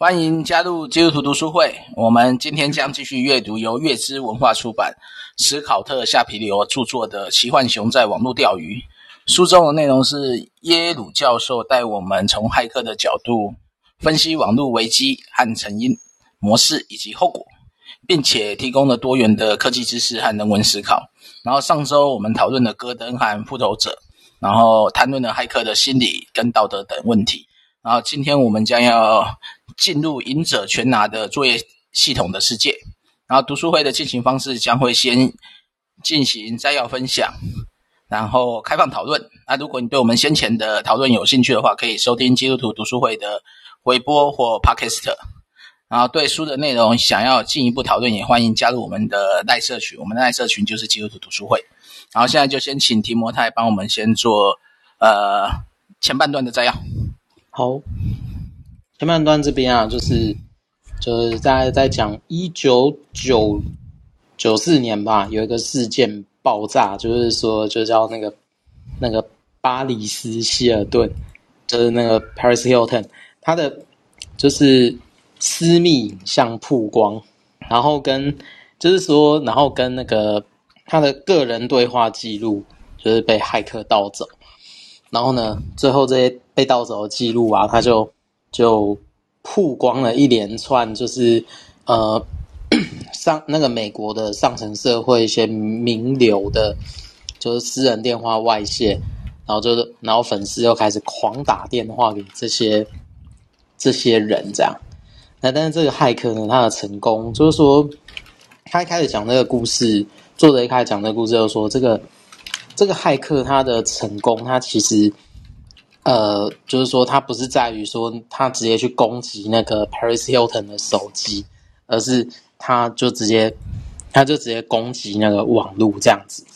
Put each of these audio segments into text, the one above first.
欢迎加入基督徒读书会。我们今天将继续阅读由月之文化出版、史考特·夏皮流著作的《奇幻熊在网络钓鱼》。书中的内容是耶鲁教授带我们从骇客的角度分析网络危机和成因、模式以及后果，并且提供了多元的科技知识和人文思考。然后上周我们讨论了戈登和复仇者，然后谈论了骇客的心理跟道德等问题。然后今天我们将要进入赢者全拿的作业系统的世界。然后读书会的进行方式将会先进行摘要分享，然后开放讨论。那如果你对我们先前的讨论有兴趣的话，可以收听基督徒读书会的回播或 Podcast。然后对书的内容想要进一步讨论，也欢迎加入我们的赖社群。我们的赖社群就是基督徒读书会。然后现在就先请提摩太帮我们先做呃前半段的摘要。好，前半段这边啊，就是就是在在讲一九九九四年吧，有一个事件爆炸，就是说就叫那个那个巴里斯希尔顿，就是那个 Paris Hilton，他的就是私密影像曝光，然后跟就是说，然后跟那个他的个人对话记录，就是被骇客盗走。然后呢，最后这些被盗走的记录啊，他就就曝光了一连串，就是呃 上那个美国的上层社会一些名流的，就是私人电话外泄，然后就是然后粉丝又开始狂打电话给这些这些人，这样。那但是这个骇客呢，他的成功就是说，他一开始讲那个故事，作者一开始讲那个故事，就是说这个。这个骇客他的成功，他其实，呃，就是说他不是在于说他直接去攻击那个 Paris Hilton 的手机，而是他就直接，他就直接攻击那个网络这样子。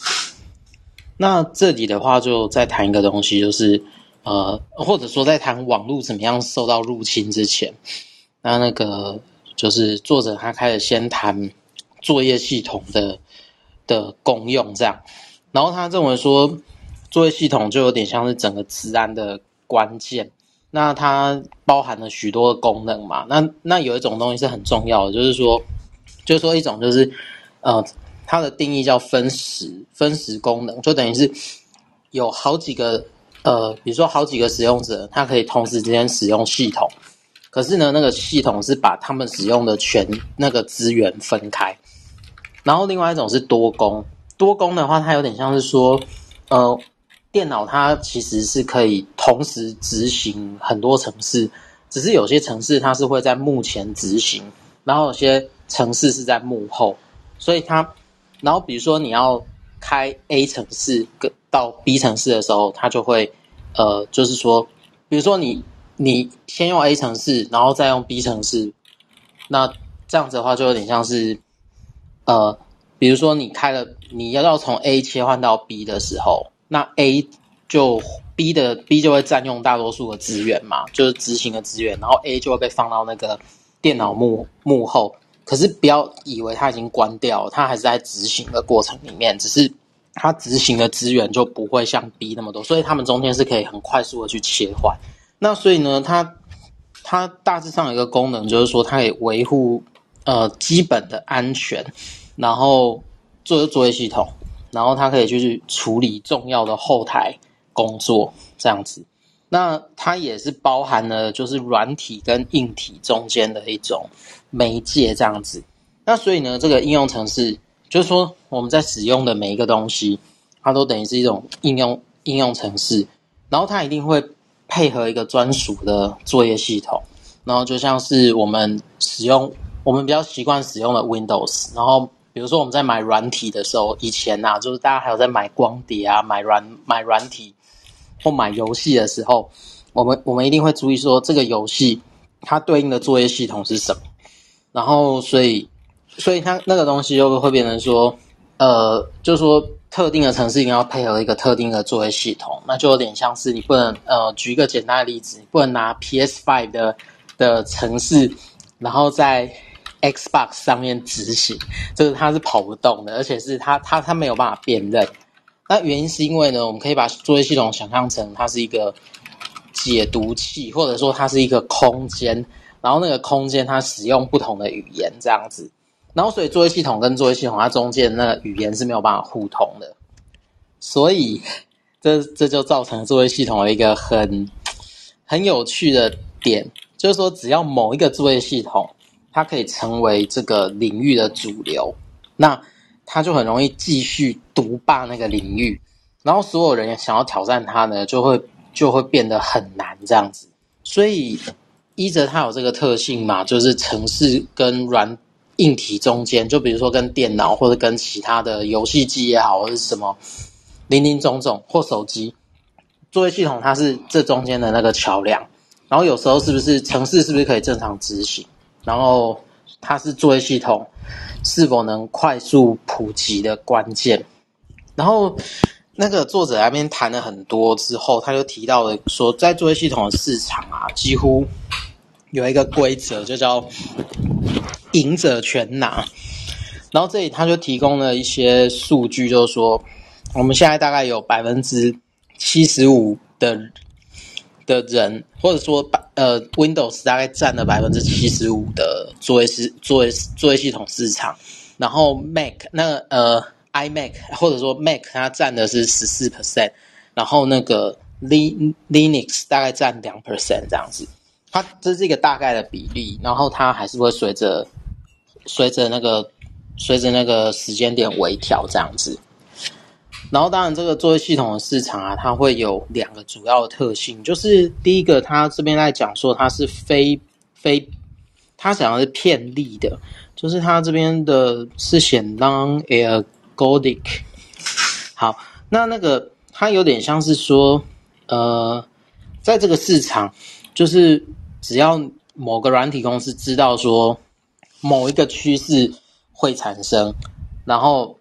那这里的话，就再谈一个东西，就是呃，或者说在谈网络怎么样受到入侵之前，那那个就是作者他开始先谈作业系统的的功用这样。然后他认为说，作业系统就有点像是整个治安的关键。那它包含了许多的功能嘛。那那有一种东西是很重要的，就是说，就是说一种就是，呃，它的定义叫分时分时功能，就等于是有好几个呃，比如说好几个使用者，他可以同时之间使用系统。可是呢，那个系统是把他们使用的全那个资源分开。然后另外一种是多工。多工的话，它有点像是说，呃，电脑它其实是可以同时执行很多程式，只是有些程式它是会在幕前执行，然后有些程式是在幕后，所以它，然后比如说你要开 A 程式跟到 B 程式的时候，它就会，呃，就是说，比如说你你先用 A 程式，然后再用 B 程式，那这样子的话就有点像是，呃。比如说，你开了，你要要从 A 切换到 B 的时候，那 A 就 B 的 B 就会占用大多数的资源嘛，就是执行的资源，然后 A 就会被放到那个电脑幕幕后。可是不要以为它已经关掉，它还是在执行的过程里面，只是它执行的资源就不会像 B 那么多，所以它们中间是可以很快速的去切换。那所以呢，它它大致上有一个功能，就是说它可以维护呃基本的安全。然后做作业系统，然后它可以去处理重要的后台工作，这样子。那它也是包含了就是软体跟硬体中间的一种媒介，这样子。那所以呢，这个应用程式就是说我们在使用的每一个东西，它都等于是一种应用应用程式，然后它一定会配合一个专属的作业系统，然后就像是我们使用我们比较习惯使用的 Windows，然后。比如说我们在买软体的时候，以前呐、啊，就是大家还有在买光碟啊、买软买软体或买游戏的时候，我们我们一定会注意说这个游戏它对应的作业系统是什么。然后所以所以它那个东西就会变成说，呃，就是说特定的城市一定要配合一个特定的作业系统，那就有点像是你不能呃，举一个简单的例子，你不能拿 PS5 的的城市，然后在。Xbox 上面执行，就是它是跑不动的，而且是它它它没有办法辨认。那原因是因为呢，我们可以把作业系统想象成它是一个解读器，或者说它是一个空间，然后那个空间它使用不同的语言这样子，然后所以作业系统跟作业系统它中间那个语言是没有办法互通的，所以这这就造成作业系统的一个很很有趣的点，就是说只要某一个作业系统它可以成为这个领域的主流，那它就很容易继续独霸那个领域，然后所有人想要挑战它呢，就会就会变得很难这样子，所以。依着它有这个特性嘛，就是城市跟软硬体中间，就比如说跟电脑或者跟其他的游戏机也好，或者是什么林林总总或手机作业系统，它是这中间的那个桥梁。然后有时候是不是城市是不是可以正常执行？然后它是作业系统是否能快速普及的关键。然后那个作者那边谈了很多之后，他就提到了说，在作业系统的市场啊，几乎。有一个规则，就叫“赢者全拿”。然后这里他就提供了一些数据，就是说，我们现在大概有百分之七十五的的人，或者说百呃，Windows 大概占了百分之七十五的作业是作业作业系统市场。然后 Mac 那呃 iMac 或者说 Mac 它占的是十四 percent，然后那个 Linux 大概占两 percent 这样子。它这是一个大概的比例，然后它还是会随着随着那个随着那个时间点微调这样子。然后当然这个作业系统的市场啊，它会有两个主要的特性，就是第一个，它这边在讲说它是非非，它想要是片利的，就是它这边的是写 non-ergodic。好，那那个它有点像是说，呃，在这个市场就是。只要某个软体公司知道说某一个趋势会产生，然后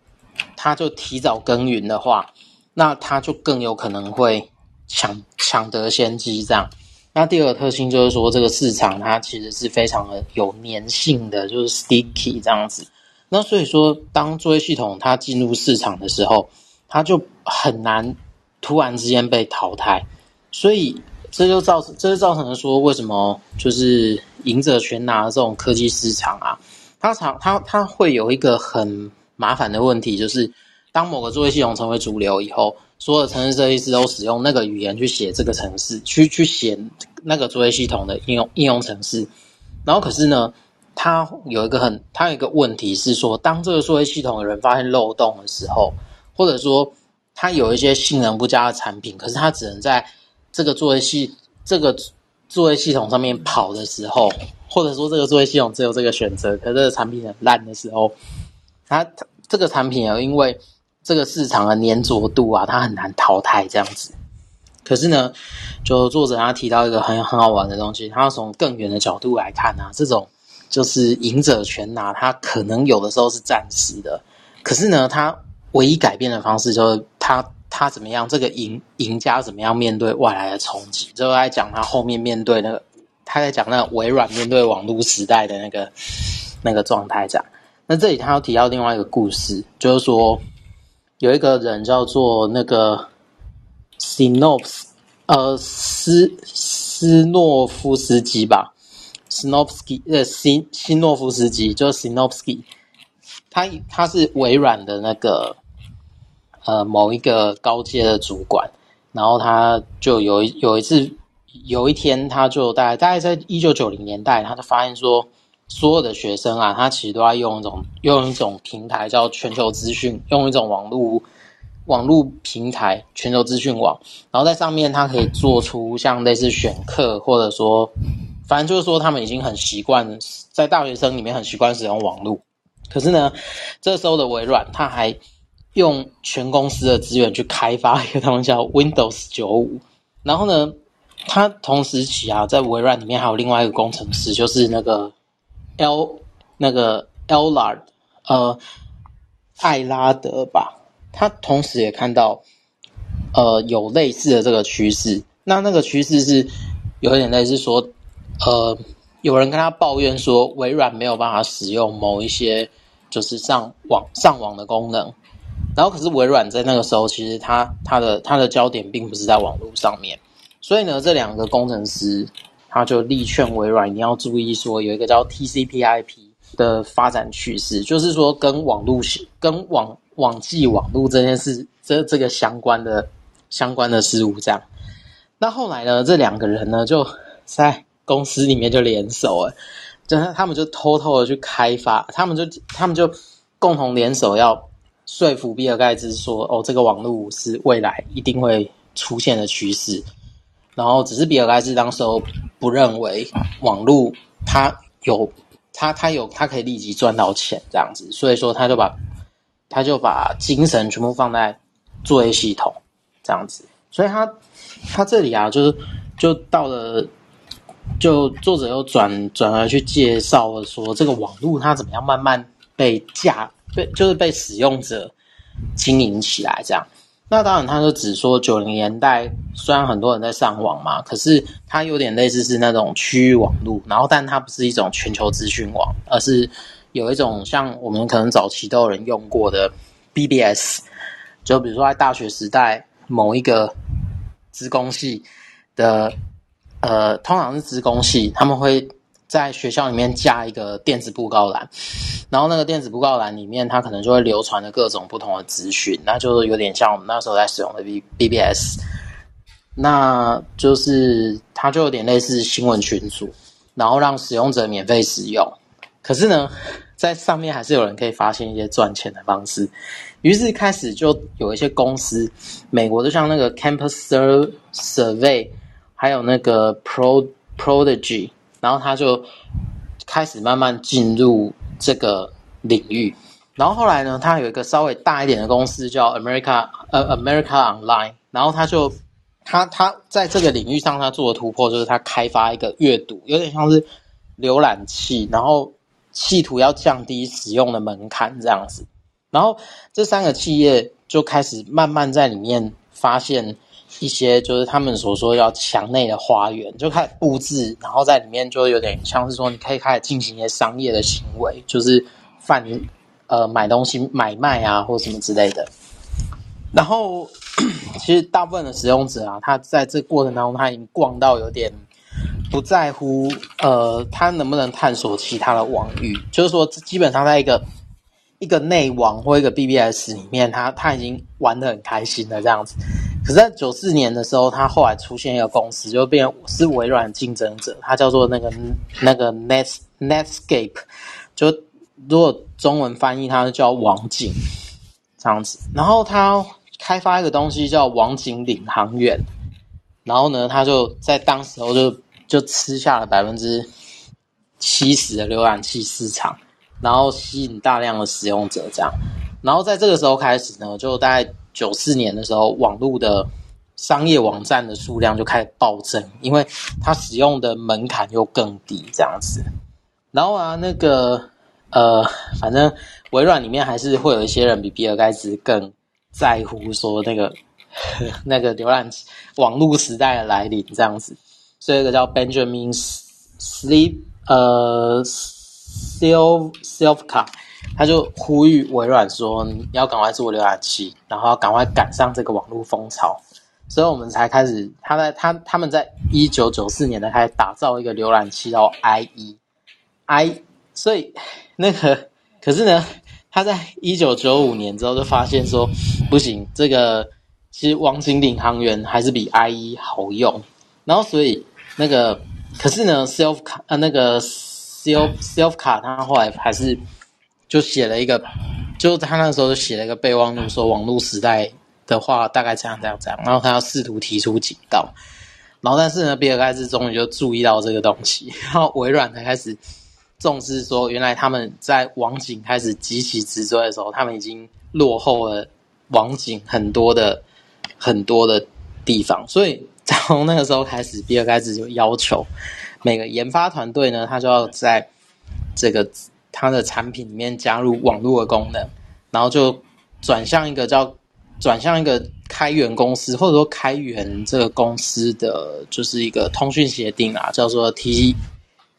他就提早耕耘的话，那他就更有可能会抢抢得先机。这样，那第二个特性就是说，这个市场它其实是非常的有粘性的，就是 sticky 这样子。那所以说，当作业系统它进入市场的时候，它就很难突然之间被淘汰，所以。这就造成，这就造成了说，为什么就是赢者全拿这种科技市场啊，它常它它会有一个很麻烦的问题，就是当某个作业系统成为主流以后，所有城市设计师都使用那个语言去写这个城市，去去写那个作业系统的应用应用程式，然后可是呢，它有一个很它有一个问题是说，当这个作业系统的人发现漏洞的时候，或者说它有一些性能不佳的产品，可是它只能在这个作业系这个作业系统上面跑的时候，或者说这个作业系统只有这个选择，可是这个产品很烂的时候，它这个产品啊因为这个市场的粘着度啊，它很难淘汰这样子。可是呢，就作者他提到一个很很好玩的东西，他要从更远的角度来看啊，这种就是赢者全拿，它可能有的时候是暂时的，可是呢，它唯一改变的方式就是它。他怎么样？这个赢赢家怎么样面对外来的冲击？就在讲他后面面对那个，他在讲那个微软面对网络时代的那个那个状态这样。那这里他要提到另外一个故事，就是说有一个人叫做那个斯诺夫呃斯斯诺夫斯基吧，斯诺夫斯基呃西西诺夫斯基就是斯诺夫斯基，他他是微软的那个。呃，某一个高阶的主管，然后他就有一有一次，有一天，他就大概大概在一九九零年代，他就发现说，所有的学生啊，他其实都在用一种用一种平台叫全球资讯，用一种网络网络平台全球资讯网，然后在上面他可以做出像类似选课，或者说，反正就是说他们已经很习惯在大学生里面很习惯使用网络，可是呢，这时候的微软他还。用全公司的资源去开发一个东西叫 Windows 九五，然后呢，他同时期啊，在微软里面还有另外一个工程师，就是那个 L 那个 Lard 呃艾拉德吧，他同时也看到呃有类似的这个趋势，那那个趋势是有点类似说，呃，有人跟他抱怨说微软没有办法使用某一些就是上网上网的功能。然后，可是微软在那个时候，其实它它的它的焦点并不是在网络上面，所以呢，这两个工程师他就力劝微软一定要注意说有一个叫 TCP/IP 的发展趋势，就是说跟网络、跟网网际网络这件事这这个相关的相关的事物这样。那后来呢，这两个人呢就在公司里面就联手了，就他们就偷偷的去开发，他们就他们就共同联手要说服比尔盖茨说，哦，这个网络是未来一定会出现的趋势。然后只是比尔盖茨当时候不认为网络他有他他有他可以立即赚到钱这样子，所以说他就把他就把精神全部放在作业系统这样子，所以他他这里啊就是就到了就作者又转转而去介绍了说这个网络它怎么样慢慢被架被就是被使用者经营起来这样。那当然，他就只说九零年代虽然很多人在上网嘛，可是它有点类似是那种区域网络，然后但它不是一种全球资讯网，而是有一种像我们可能早期都有人用过的 BBS，就比如说在大学时代某一个资工系的，呃，通常是资工系，他们会。在学校里面架一个电子布告栏，然后那个电子布告栏里面，它可能就会流传着各种不同的资讯，那就有点像我们那时候在使用的 B BBS，那就是它就有点类似新闻群组，然后让使用者免费使用。可是呢，在上面还是有人可以发现一些赚钱的方式，于是开始就有一些公司，美国就像那个 Campus Survey，还有那个 Pro Prodigy。然后他就开始慢慢进入这个领域，然后后来呢，他有一个稍微大一点的公司叫 America 呃 America Online，然后他就他他在这个领域上他做的突破就是他开发一个阅读，有点像是浏览器，然后企图要降低使用的门槛这样子，然后这三个企业就开始慢慢在里面发现。一些就是他们所说要墙内的花园，就开始布置，然后在里面就有点像是说，你可以开始进行一些商业的行为，就是贩呃买东西买卖啊，或什么之类的。然后 其实大部分的使用者啊，他在这过程当中，他已经逛到有点不在乎呃，他能不能探索其他的网域，就是说基本上在一个一个内网或一个 BBS 里面，他他已经玩的很开心了这样子。可是，在九四年的时候，他后来出现一个公司，就变是微软竞争者，它叫做那个那个 Net Netscape，就如果中文翻译，它就叫网景这样子。然后他开发一个东西叫网景领航员，然后呢，他就在当时候就就吃下了百分之七十的浏览器市场，然后吸引大量的使用者这样。然后在这个时候开始呢，就大概。九四年的时候，网络的商业网站的数量就开始暴增，因为它使用的门槛又更低，这样子。然后啊，那个呃，反正微软里面还是会有一些人比比尔盖茨更在乎说那个 那个浏览器网络时代的来临，这样子。所以有一个叫 Benjamin Sleep 呃 Self Selfka 他就呼吁微软说：“你要赶快做浏览器，然后赶快赶上这个网络风潮。”所以，我们才开始。他在他他们在一九九四年呢，开始打造一个浏览器叫 IE，I。所以，那个可是呢，他在一九九五年之后就发现说：“不行，这个其实网景领航员还是比 IE 好用。”然后，所以那个可是呢，Self 卡呃那个 Self Self 卡，他后来还是。就写了一个，就他那时候就写了一个备忘录，说网络时代的话大概这样这样这样，然后他要试图提出警告，然后但是呢，比尔盖茨终于就注意到这个东西，然后微软才开始重视说，原来他们在网景开始急起直追的时候，他们已经落后了网景很多的很多的地方，所以 从那个时候开始，比尔盖茨就要求每个研发团队呢，他就要在这个。它的产品里面加入网络的功能，然后就转向一个叫转向一个开源公司，或者说开源这个公司的就是一个通讯协定啊，叫做 T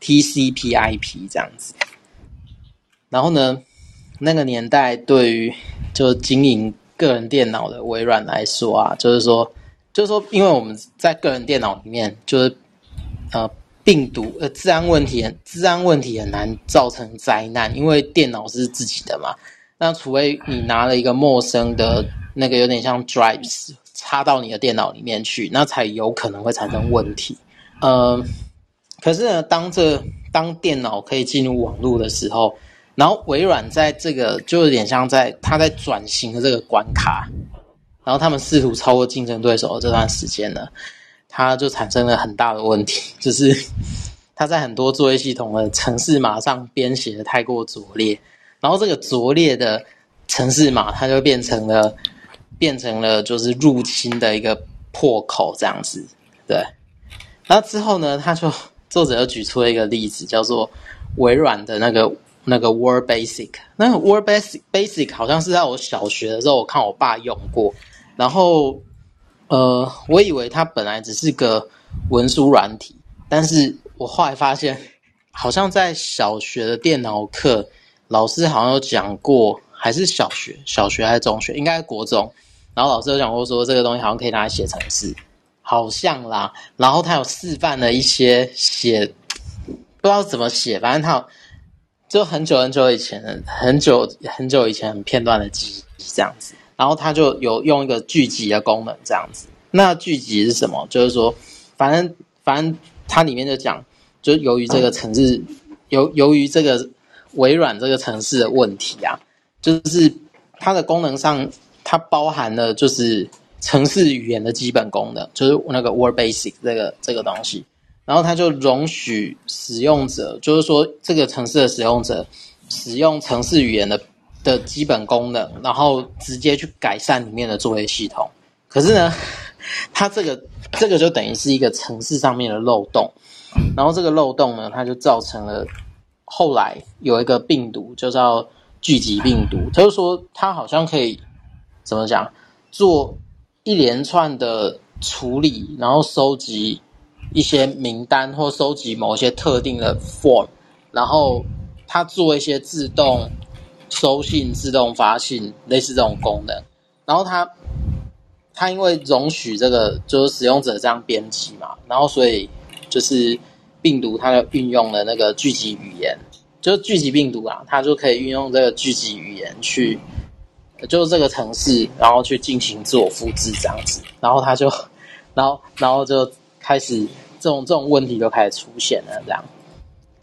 TCP/IP 这样子。然后呢，那个年代对于就经营个人电脑的微软来说啊，就是说就是说，因为我们在个人电脑里面就是呃病毒呃，治安问题，治安问题很难造成灾难，因为电脑是自己的嘛。那除非你拿了一个陌生的那个有点像 drives 插到你的电脑里面去，那才有可能会产生问题。呃，可是呢，当这当电脑可以进入网络的时候，然后微软在这个就有点像在它在转型的这个关卡，然后他们试图超过竞争对手的这段时间呢。它就产生了很大的问题，就是 它在很多作业系统的程式码上编写的太过拙劣，然后这个拙劣的程式码，它就变成了变成了就是入侵的一个破口这样子，对。然后之后呢，他就作者又举出了一个例子，叫做微软的那个那个 Word Basic，那个 Word Basic Basic 好像是在我小学的时候，我看我爸用过，然后。呃，我以为它本来只是个文书软体，但是我后来发现，好像在小学的电脑课，老师好像有讲过，还是小学，小学还是中学，应该国中，然后老师有讲过说这个东西好像可以拿来写程式，好像啦，然后他有示范了一些写，不知道怎么写，反正他就很久很久以前的，很久很久以前很片段的记忆这样子。然后它就有用一个聚集的功能，这样子。那聚集是什么？就是说，反正反正它里面就讲，就由于这个城市，由由于这个微软这个城市的问题啊，就是它的功能上，它包含了就是城市语言的基本功能，就是那个 Word Basic 这个这个东西。然后它就容许使用者，就是说这个城市的使用者使用城市语言的。的基本功能，然后直接去改善里面的作业系统。可是呢，它这个这个就等于是一个城市上面的漏洞。然后这个漏洞呢，它就造成了后来有一个病毒，就叫聚集病毒。他就说，它好像可以怎么讲，做一连串的处理，然后收集一些名单或收集某些特定的 form，然后它做一些自动。收信、自动发信，类似这种功能。然后它，它因为容许这个就是使用者这样编辑嘛，然后所以就是病毒它就运用了那个聚集语言，就是聚集病毒啊，它就可以运用这个聚集语言去，就是这个程式，然后去进行自我复制这样子。然后它就，然后然后就开始这种这种问题就开始出现了这样。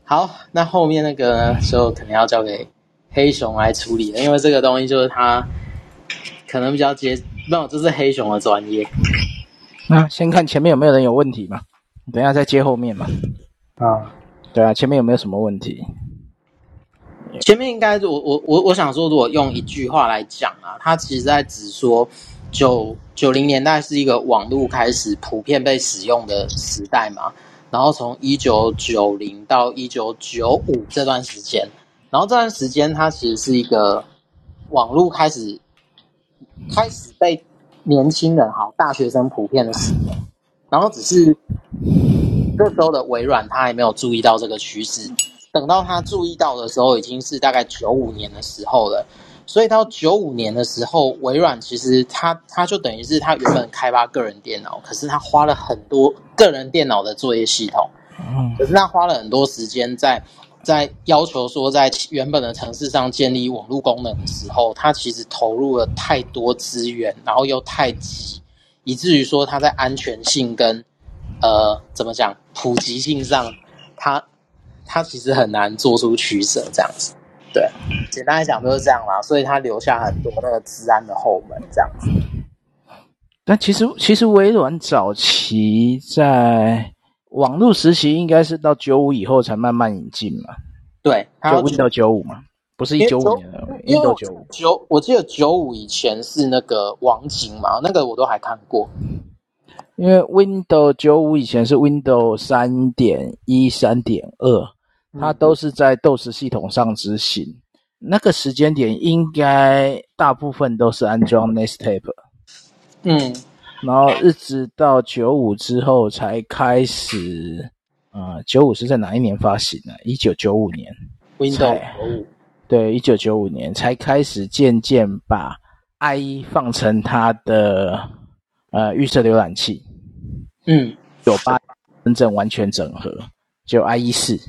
好，那后面那个呢，就可能要交给。黑熊来处理的，因为这个东西就是他可能比较接，没有，这是黑熊的专业。那先看前面有没有人有问题嘛？等一下再接后面嘛。啊，对啊，前面有没有什么问题？前面应该我我我我想说，如果用一句话来讲啊，它其实在指说九九零年代是一个网络开始普遍被使用的时代嘛，然后从一九九零到一九九五这段时间。然后这段时间，它其实是一个网络开始开始被年轻人、哈大学生普遍的使用。然后只是这时候的微软，他还没有注意到这个趋势。等到他注意到的时候，已经是大概九五年的时候了。所以到九五年的时候，微软其实他他就等于是他原本开发个人电脑，可是他花了很多个人电脑的作业系统，可是他花了很多时间在。在要求说，在原本的城市上建立网络功能的时候，它其实投入了太多资源，然后又太急，以至于说它在安全性跟呃怎么讲普及性上，它它其实很难做出取舍，这样子。对，简单来讲就是这样啦，所以它留下很多那个治安的后门，这样子。但其实其实微软早期在。网络时期应该是到九五以后才慢慢引进嘛？对，就 Windows 九五嘛，不是一九五年的 Windows 九五。九，我记得九五以前是那个网景嘛，那个我都还看过。因为 Windows 九五以前是 Windows 三点一、三点二，它都是在 DOS 系统上执行。嗯、那个时间点应该大部分都是安装 Netscape。嗯。然后一直到九五之后才开始，呃，九五是在哪一年发行的？一九九五年，Windows 对，一九九五年才开始渐渐把 IE 放成它的呃预设浏览器。嗯，九八真正完全整合。就 IE 四。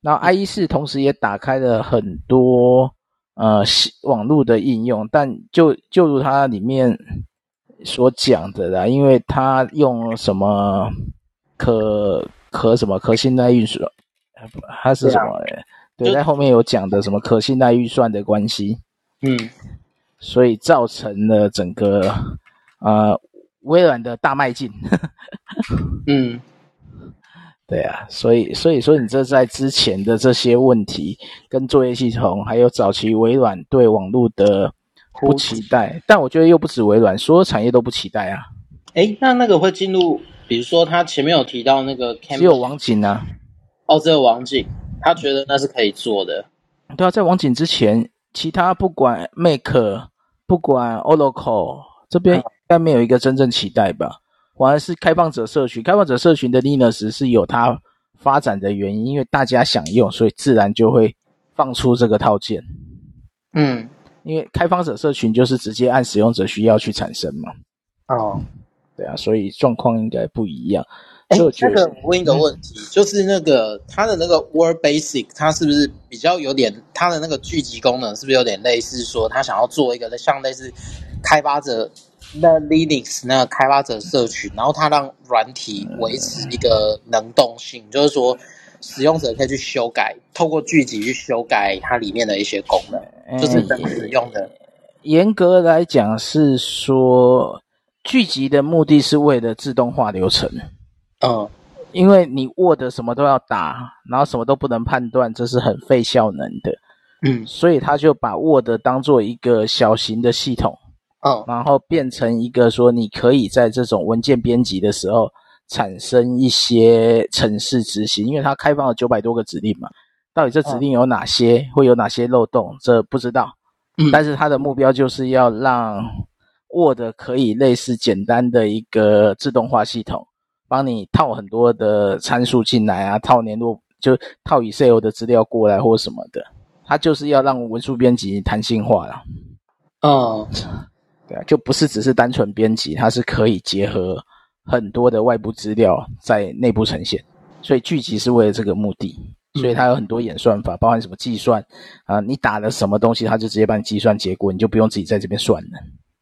然后 IE 四同时也打开了很多呃网络的应用，但就就如它里面所讲的啦，因为他用什么可可什么可信赖运算，他是什么？对，在后面有讲的什么可信赖预算的关系，嗯，所以造成了整个呃微软的大迈进，嗯，对啊，所以所以说你这在之前的这些问题跟作业系统，还有早期微软对网络的不期待，但我觉得又不止微软，所有产业都不期待啊。诶，那那个会进入，比如说他前面有提到那个，只有网景啊，哦，只有网景。他觉得那是可以做的，对啊，在网景之前，其他不管 Mac，不管 Oracle 这边应该没有一个真正期待吧。反而是开放者社群，开放者社群的 Linux 是有它发展的原因，因为大家想用，所以自然就会放出这个套件。嗯，因为开放者社群就是直接按使用者需要去产生嘛。哦，对啊，所以状况应该不一样。哎，那个我问一个问题，嗯、就是那个它的那个 Word Basic，它是不是比较有点它的那个聚集功能，是不是有点类似说，它想要做一个像类似开发者那 Linux 那个开发者社群，然后它让软体维持一个能动性，嗯、就是说使用者可以去修改，透过聚集去修改它里面的一些功能，嗯、就是能使用的。严格来讲是说，聚集的目的是为了自动化流程。嗯，因为你 Word 什么都要打，然后什么都不能判断，这是很费效能的。嗯，所以他就把 Word 当做一个小型的系统，嗯，然后变成一个说你可以在这种文件编辑的时候产生一些程式执行，因为它开放了九百多个指令嘛，到底这指令有哪些，嗯、会有哪些漏洞，这不知道。嗯，但是它的目标就是要让 Word 可以类似简单的一个自动化系统。帮你套很多的参数进来啊，套联络就套 Excel 的资料过来或什么的，它就是要让文书编辑弹性化了。哦，对啊，就不是只是单纯编辑，它是可以结合很多的外部资料在内部呈现。所以聚集是为了这个目的，所以它有很多演算法，包含什么计算啊，你打了什么东西，它就直接帮你计算结果，你就不用自己在这边算了。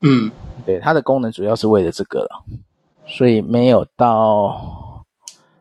嗯，对，它的功能主要是为了这个了。所以没有到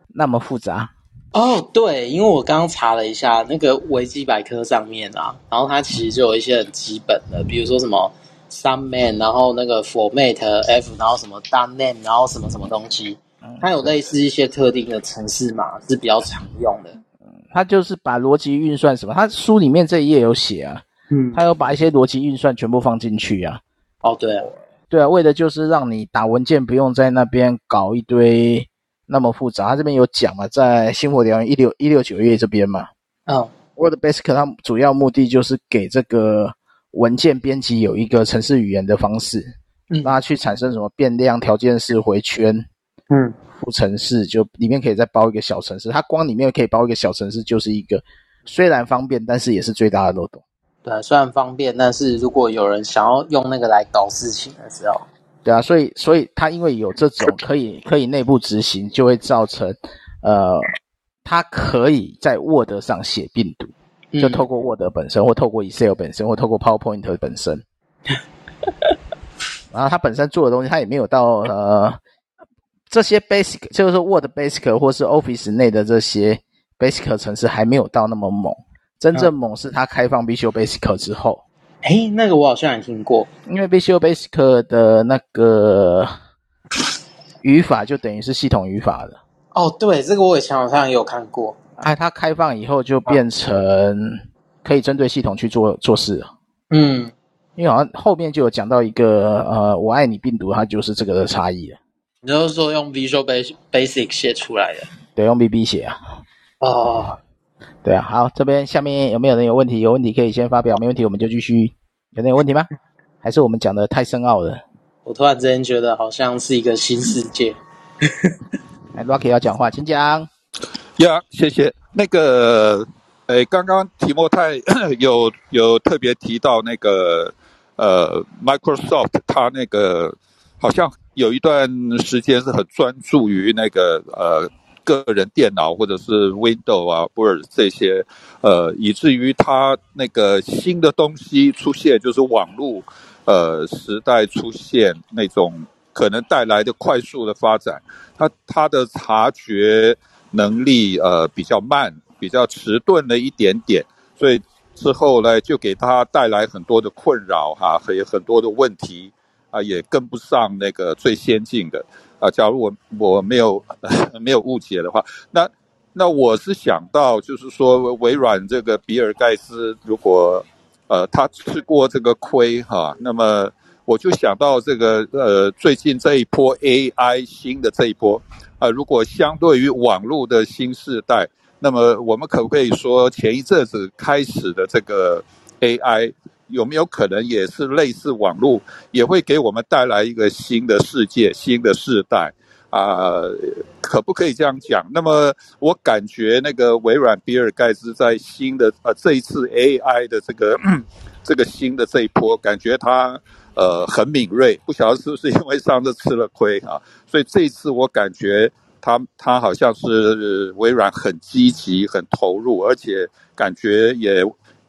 那么复杂哦。对，因为我刚刚查了一下那个维基百科上面啊，然后它其实就有一些很基本的，比如说什么 subman，然后那个 format f，然后什么 dot name，然后什么什么东西，它有类似一些特定的程式码是比较常用的。嗯，它就是把逻辑运算什么，它书里面这一页有写啊，嗯，它有把一些逻辑运算全部放进去啊。哦，对啊。对啊，为的就是让你打文件不用在那边搞一堆那么复杂。它这边有讲嘛，在星火燎原一六一六九页这边嘛。嗯，Word Basic 它主要目的就是给这个文件编辑有一个程式语言的方式，嗯，让它去产生什么变量、条件式、回圈，嗯，副程式，就里面可以再包一个小程式。它光里面可以包一个小程式，就是一个虽然方便，但是也是最大的漏洞。对，虽然方便，但是如果有人想要用那个来搞事情的时候，对啊，所以所以它因为有这种可以可以内部执行，就会造成，呃，它可以在 Word 上写病毒，就透过 Word 本身，或透过 Excel 本身，或透过 PowerPoint 本身，然后它本身做的东西，它也没有到呃这些 Basic，就是说 Word Basic 或是 Office 内的这些 Basic 程式还没有到那么猛。真正猛是它开放 Visual Basic 之后，诶，那个我好像也听过，因为 Visual Basic 的那个语法就等于是系统语法的。哦，对，这个我以前好像也有看过。哎，它开放以后就变成可以针对系统去做做事了。嗯，因为好像后面就有讲到一个呃，我爱你病毒，它就是这个的差异了。你就是说用 Visual Basic 写出来的？对，用 VB 写啊。哦。对啊，好，这边下面有没有人有问题？有问题可以先发表，没问题我们就继续。有人有问题吗？还是我们讲的太深奥了？我突然之间觉得好像是一个新世界。来，Rocky 要讲话，请讲。呀谢谢。那个，诶，刚刚提莫泰 有有特别提到那个，呃，Microsoft 它那个好像有一段时间是很专注于那个，呃。个人电脑或者是 Windows 啊、Word 这些，呃，以至于它那个新的东西出现，就是网络呃时代出现那种可能带来的快速的发展，它它的察觉能力呃比较慢，比较迟钝了一点点，所以之后呢就给他带来很多的困扰哈，还有很多的问题啊，也跟不上那个最先进的。啊，假如我我没有 没有误解的话，那那我是想到，就是说微软这个比尔盖茨，如果呃他吃过这个亏哈，那么我就想到这个呃最近这一波 AI 新的这一波啊，如果相对于网络的新世代，那么我们可不可以说前一阵子开始的这个 AI？有没有可能也是类似网络，也会给我们带来一个新的世界、新的世代啊？可不可以这样讲？那么我感觉那个微软比尔盖茨在新的呃这一次 AI 的这个这个新的这一波，感觉他呃很敏锐，不晓得是不是因为上次吃了亏啊？所以这一次我感觉他他好像是微软很积极、很投入，而且感觉也。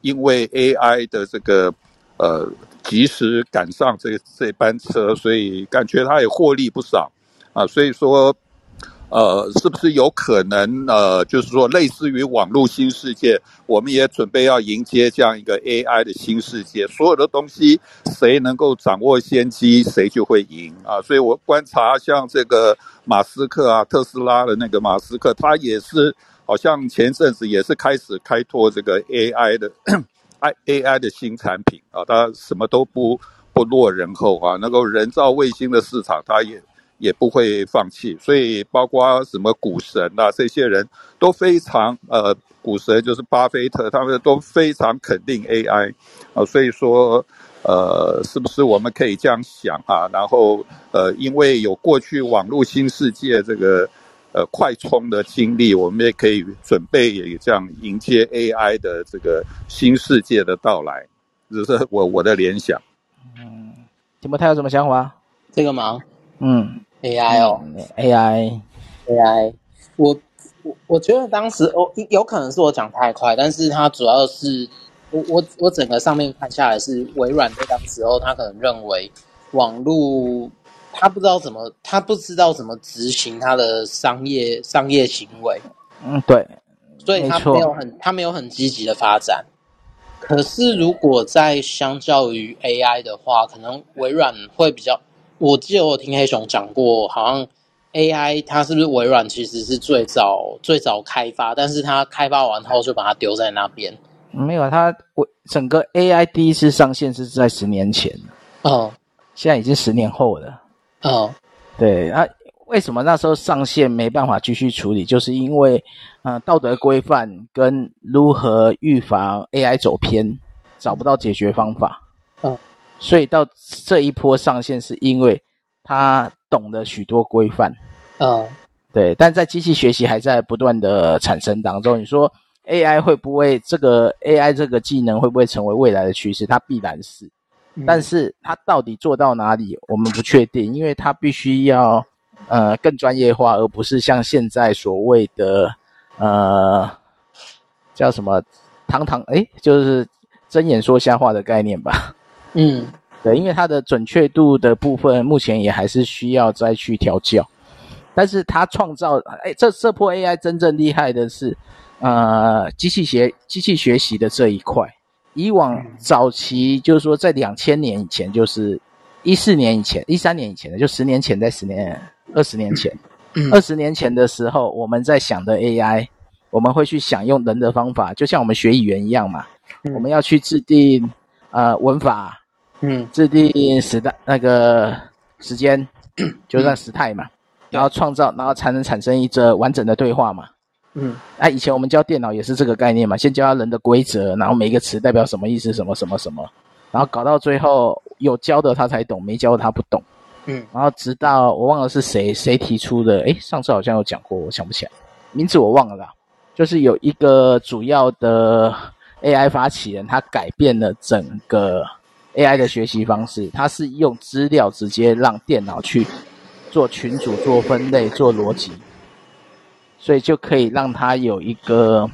因为 AI 的这个呃及时赶上这这班车，所以感觉他也获利不少啊。所以说，呃，是不是有可能呃，就是说类似于网络新世界，我们也准备要迎接这样一个 AI 的新世界。所有的东西，谁能够掌握先机，谁就会赢啊。所以我观察像这个马斯克啊，特斯拉的那个马斯克，他也是。好像前阵子也是开始开拓这个 AI 的 AI 的新产品啊，他什么都不不落人后啊，那个人造卫星的市场他也也不会放弃，所以包括什么股神啊这些人都非常呃，股神就是巴菲特，他们都非常肯定 AI 啊，所以说呃，是不是我们可以这样想啊？然后呃，因为有过去网络新世界这个。呃，快充的经历，我们也可以准备也这样迎接 AI 的这个新世界的到来，这是我我的联想。嗯，提摩太有什么想法？这个吗？嗯，AI 哦，AI，AI，我我我觉得当时我，有可能是我讲太快，但是它主要是我我我整个上面看下来是微软在当时候，他可能认为网络。他不知道怎么，他不知道怎么执行他的商业商业行为。嗯，对，所以他没有很他没有很积极的发展。可是如果在相较于 AI 的话，可能微软会比较。我记得我听黑熊讲过，好像 AI 它是不是微软其实是最早最早开发，但是它开发完后就把它丢在那边。没有，它我整个 AI 第一次上线是在十年前。哦，现在已经十年后了。哦，对啊，为什么那时候上线没办法继续处理？就是因为，呃，道德规范跟如何预防 AI 走偏，找不到解决方法。嗯，所以到这一波上线，是因为他懂得许多规范。嗯，对，但在机器学习还在不断的产生当中。你说 AI 会不会这个 AI 这个技能会不会成为未来的趋势？它必然是。但是它到底做到哪里，我们不确定，因为它必须要呃更专业化，而不是像现在所谓的呃叫什么堂堂哎，就是睁眼说瞎话的概念吧。嗯，对，因为它的准确度的部分目前也还是需要再去调教。但是它创造哎，这这波 AI 真正厉害的是呃机器学机器学习的这一块。以往早期就是说，在两千年以前，就是一四年以前、一三年以前的，就十年前，在十年、二十年前，二十年前的时候，我们在想的 AI，我们会去想用人的方法，就像我们学语言一样嘛，我们要去制定呃文法，嗯，制定时代那个时间，就算时态嘛，然后创造，然后才能产生一则完整的对话嘛。嗯，啊，以前我们教电脑也是这个概念嘛，先教他人的规则，然后每一个词代表什么意思，什么什么什么，然后搞到最后有教的他才懂，没教的他不懂。嗯，然后直到我忘了是谁谁提出的，诶，上次好像有讲过，我想不起来。名字，我忘了啦。就是有一个主要的 AI 发起人，他改变了整个 AI 的学习方式，它是用资料直接让电脑去做群组、做分类、做逻辑。所以就可以让它有一个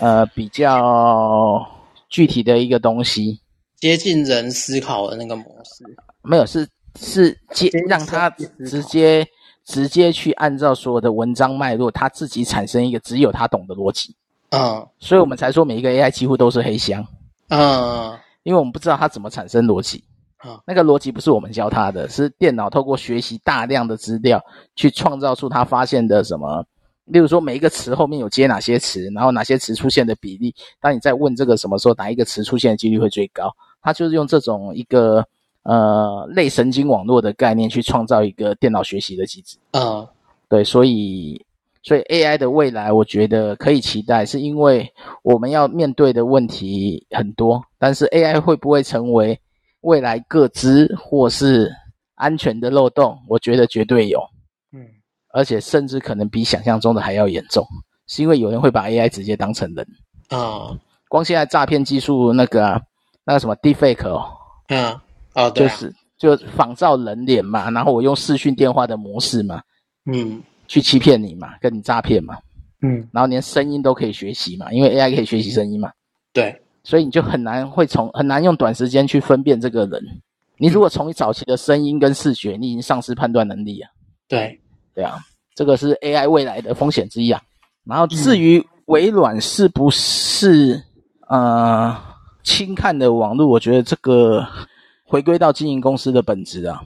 呃比较具体的一个东西，接近人思考的那个模式。没有，是是接让它直接直接去按照所有的文章脉络，它自己产生一个只有它懂的逻辑。嗯，所以我们才说每一个 AI 几乎都是黑箱。嗯，因为我们不知道它怎么产生逻辑。啊，那个逻辑不是我们教它的，是电脑透过学习大量的资料去创造出它发现的什么。例如说，每一个词后面有接哪些词，然后哪些词出现的比例。当你在问这个什么时候，哪一个词出现的几率会最高？它就是用这种一个呃类神经网络的概念去创造一个电脑学习的机制。嗯，对，所以。所以 AI 的未来，我觉得可以期待，是因为我们要面对的问题很多。但是 AI 会不会成为未来各资或是安全的漏洞？我觉得绝对有。嗯，而且甚至可能比想象中的还要严重，是因为有人会把 AI 直接当成人。啊、嗯，光现在诈骗技术那个、啊、那个什么 Deepfake 哦，嗯，哦，对、啊，就是就仿造人脸嘛，然后我用视讯电话的模式嘛，嗯。去欺骗你嘛，跟你诈骗嘛，嗯，然后连声音都可以学习嘛，因为 AI 可以学习声音嘛，对，所以你就很难会从很难用短时间去分辨这个人。你如果从你早期的声音跟视觉，你已经丧失判断能力啊。对，对啊，这个是 AI 未来的风险之一啊。然后至于微软是不是呃轻看的网络，我觉得这个回归到经营公司的本质啊。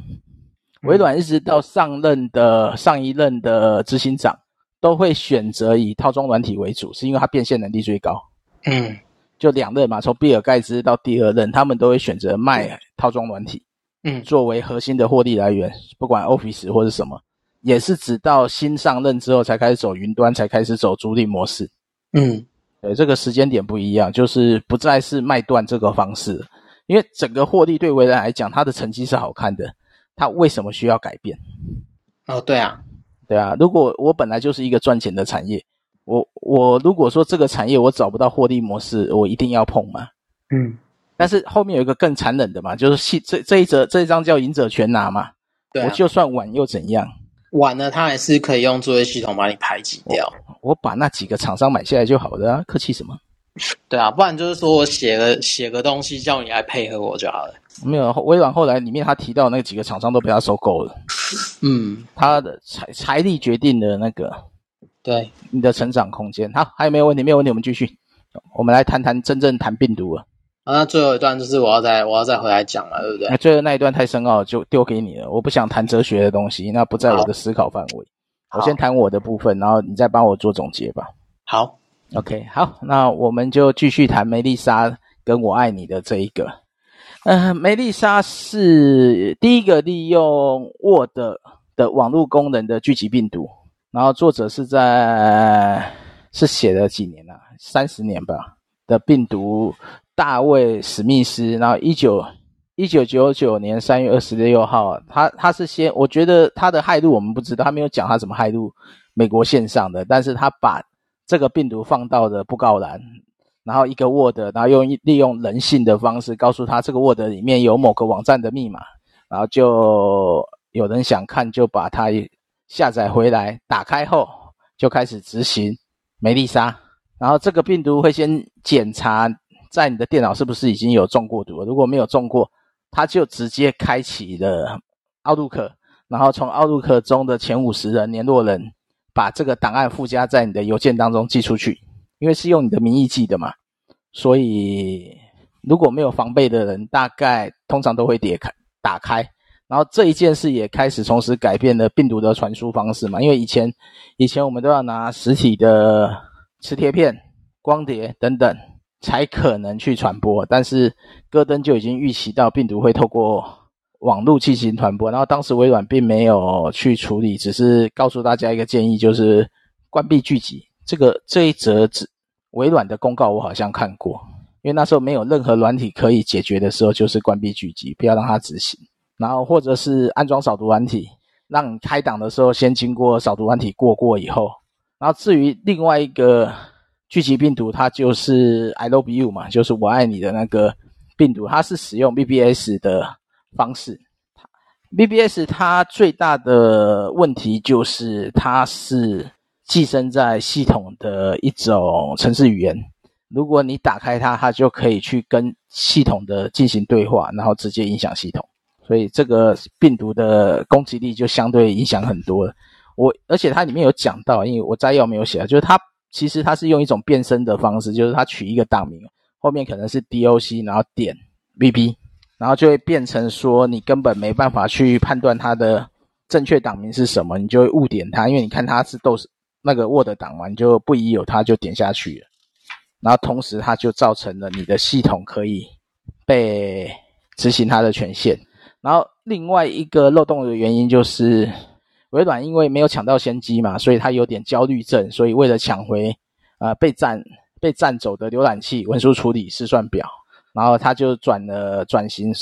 微软一直到上任的上一任的执行长都会选择以套装软体为主，是因为它变现能力最高。嗯，就两任嘛，从比尔盖茨到第二任，他们都会选择卖套装软体，嗯，作为核心的获利来源，不管 Office 或是什么，也是直到新上任之后才开始走云端，才开始走租赁模式。嗯，对，这个时间点不一样，就是不再是卖断这个方式，因为整个获利对微软来讲，它的成绩是好看的。他为什么需要改变？哦，对啊，对啊。如果我本来就是一个赚钱的产业，我我如果说这个产业我找不到获利模式，我一定要碰吗？嗯。但是后面有一个更残忍的嘛，就是这这一则这一张叫赢者全拿嘛。对啊。我就算晚又怎样？晚了，他还是可以用作业系统把你排挤掉。我，我把那几个厂商买下来就好了啊，客气什么？对啊，不然就是说我写个写个东西叫你来配合我就好了。没有，微软后来里面他提到那几个厂商都被他收购了。嗯，他的财财力决定了那个，对你的成长空间。好，还有没有问题？没有问题，我们继续。我们来谈谈真正谈病毒了。啊，那最后一段就是我要再我要再回来讲了，对不对？那最后那一段太深奥，就丢给你了。我不想谈哲学的东西，那不在我的思考范围。我先谈我的部分，然后你再帮我做总结吧。好，OK，好，那我们就继续谈梅丽莎跟我爱你的这一个。嗯、梅丽莎是第一个利用 Word 的网络功能的聚集病毒，然后作者是在是写了几年啊？三十年吧的病毒，大卫史密斯，然后一九一九九九年三月二十六号，他他是先，我觉得他的害度我们不知道，他没有讲他怎么害度美国线上的，但是他把这个病毒放到了布告栏。然后一个 Word，然后用利用人性的方式告诉他这个 Word 里面有某个网站的密码，然后就有人想看，就把它下载回来，打开后就开始执行梅丽莎。然后这个病毒会先检查在你的电脑是不是已经有中过毒，如果没有中过，它就直接开启了 Outlook，然后从 Outlook 中的前五十人联络人把这个档案附加在你的邮件当中寄出去。因为是用你的名义寄的嘛，所以如果没有防备的人，大概通常都会点开打开。然后这一件事也开始从此改变了病毒的传输方式嘛。因为以前以前我们都要拿实体的磁贴片、光碟等等才可能去传播，但是戈登就已经预期到病毒会透过网络进行传播。然后当时微软并没有去处理，只是告诉大家一个建议，就是关闭聚集。这个这一则只微软的公告我好像看过，因为那时候没有任何软体可以解决的时候，就是关闭聚集，不要让它执行。然后或者是安装扫毒软体，让你开档的时候先经过扫毒软体过过以后。然后至于另外一个聚集病毒，它就是 I love you 嘛，就是我爱你的那个病毒，它是使用 BBS 的方式。BBS 它最大的问题就是它是。寄生在系统的一种程式语言。如果你打开它，它就可以去跟系统的进行对话，然后直接影响系统。所以这个病毒的攻击力就相对影响很多了。我而且它里面有讲到，因为我摘要没有写，就是它其实它是用一种变身的方式，就是它取一个档名，后面可能是 DOC，然后点 VB，然后就会变成说你根本没办法去判断它的正确档名是什么，你就会误点它，因为你看它是都是那个 Word 档嘛，你就不疑有它，就点下去了。然后同时它就造成了你的系统可以被执行它的权限。然后另外一个漏洞的原因就是，微软因为没有抢到先机嘛，所以它有点焦虑症，所以为了抢回呃被占被占走的浏览器文书处理试算表，然后他就转了转型，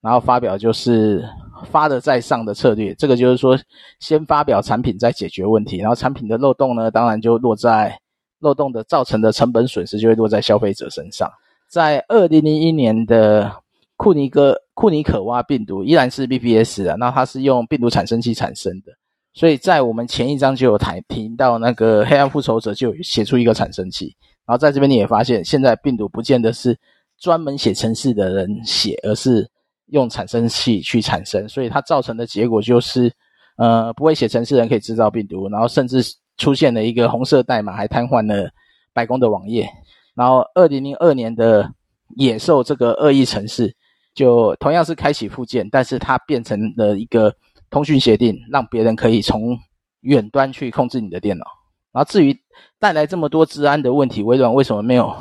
然后发表就是发的在上的策略。这个就是说，先发表产品再解决问题，然后产品的漏洞呢，当然就落在漏洞的造成的成本损失就会落在消费者身上。在二零零一年的库尼哥。库尼可蛙病毒依然是 BPS 的，那它是用病毒产生器产生的，所以在我们前一章就有谈提到那个黑暗复仇者就写出一个产生器，然后在这边你也发现，现在病毒不见得是专门写程式的人写，而是用产生器去产生，所以它造成的结果就是，呃，不会写程式人可以制造病毒，然后甚至出现了一个红色代码，还瘫痪了白宫的网页，然后二零零二年的野兽这个恶意程式。就同样是开启附件，但是它变成了一个通讯协定，让别人可以从远端去控制你的电脑。然后至于带来这么多治安的问题，微软为什么没有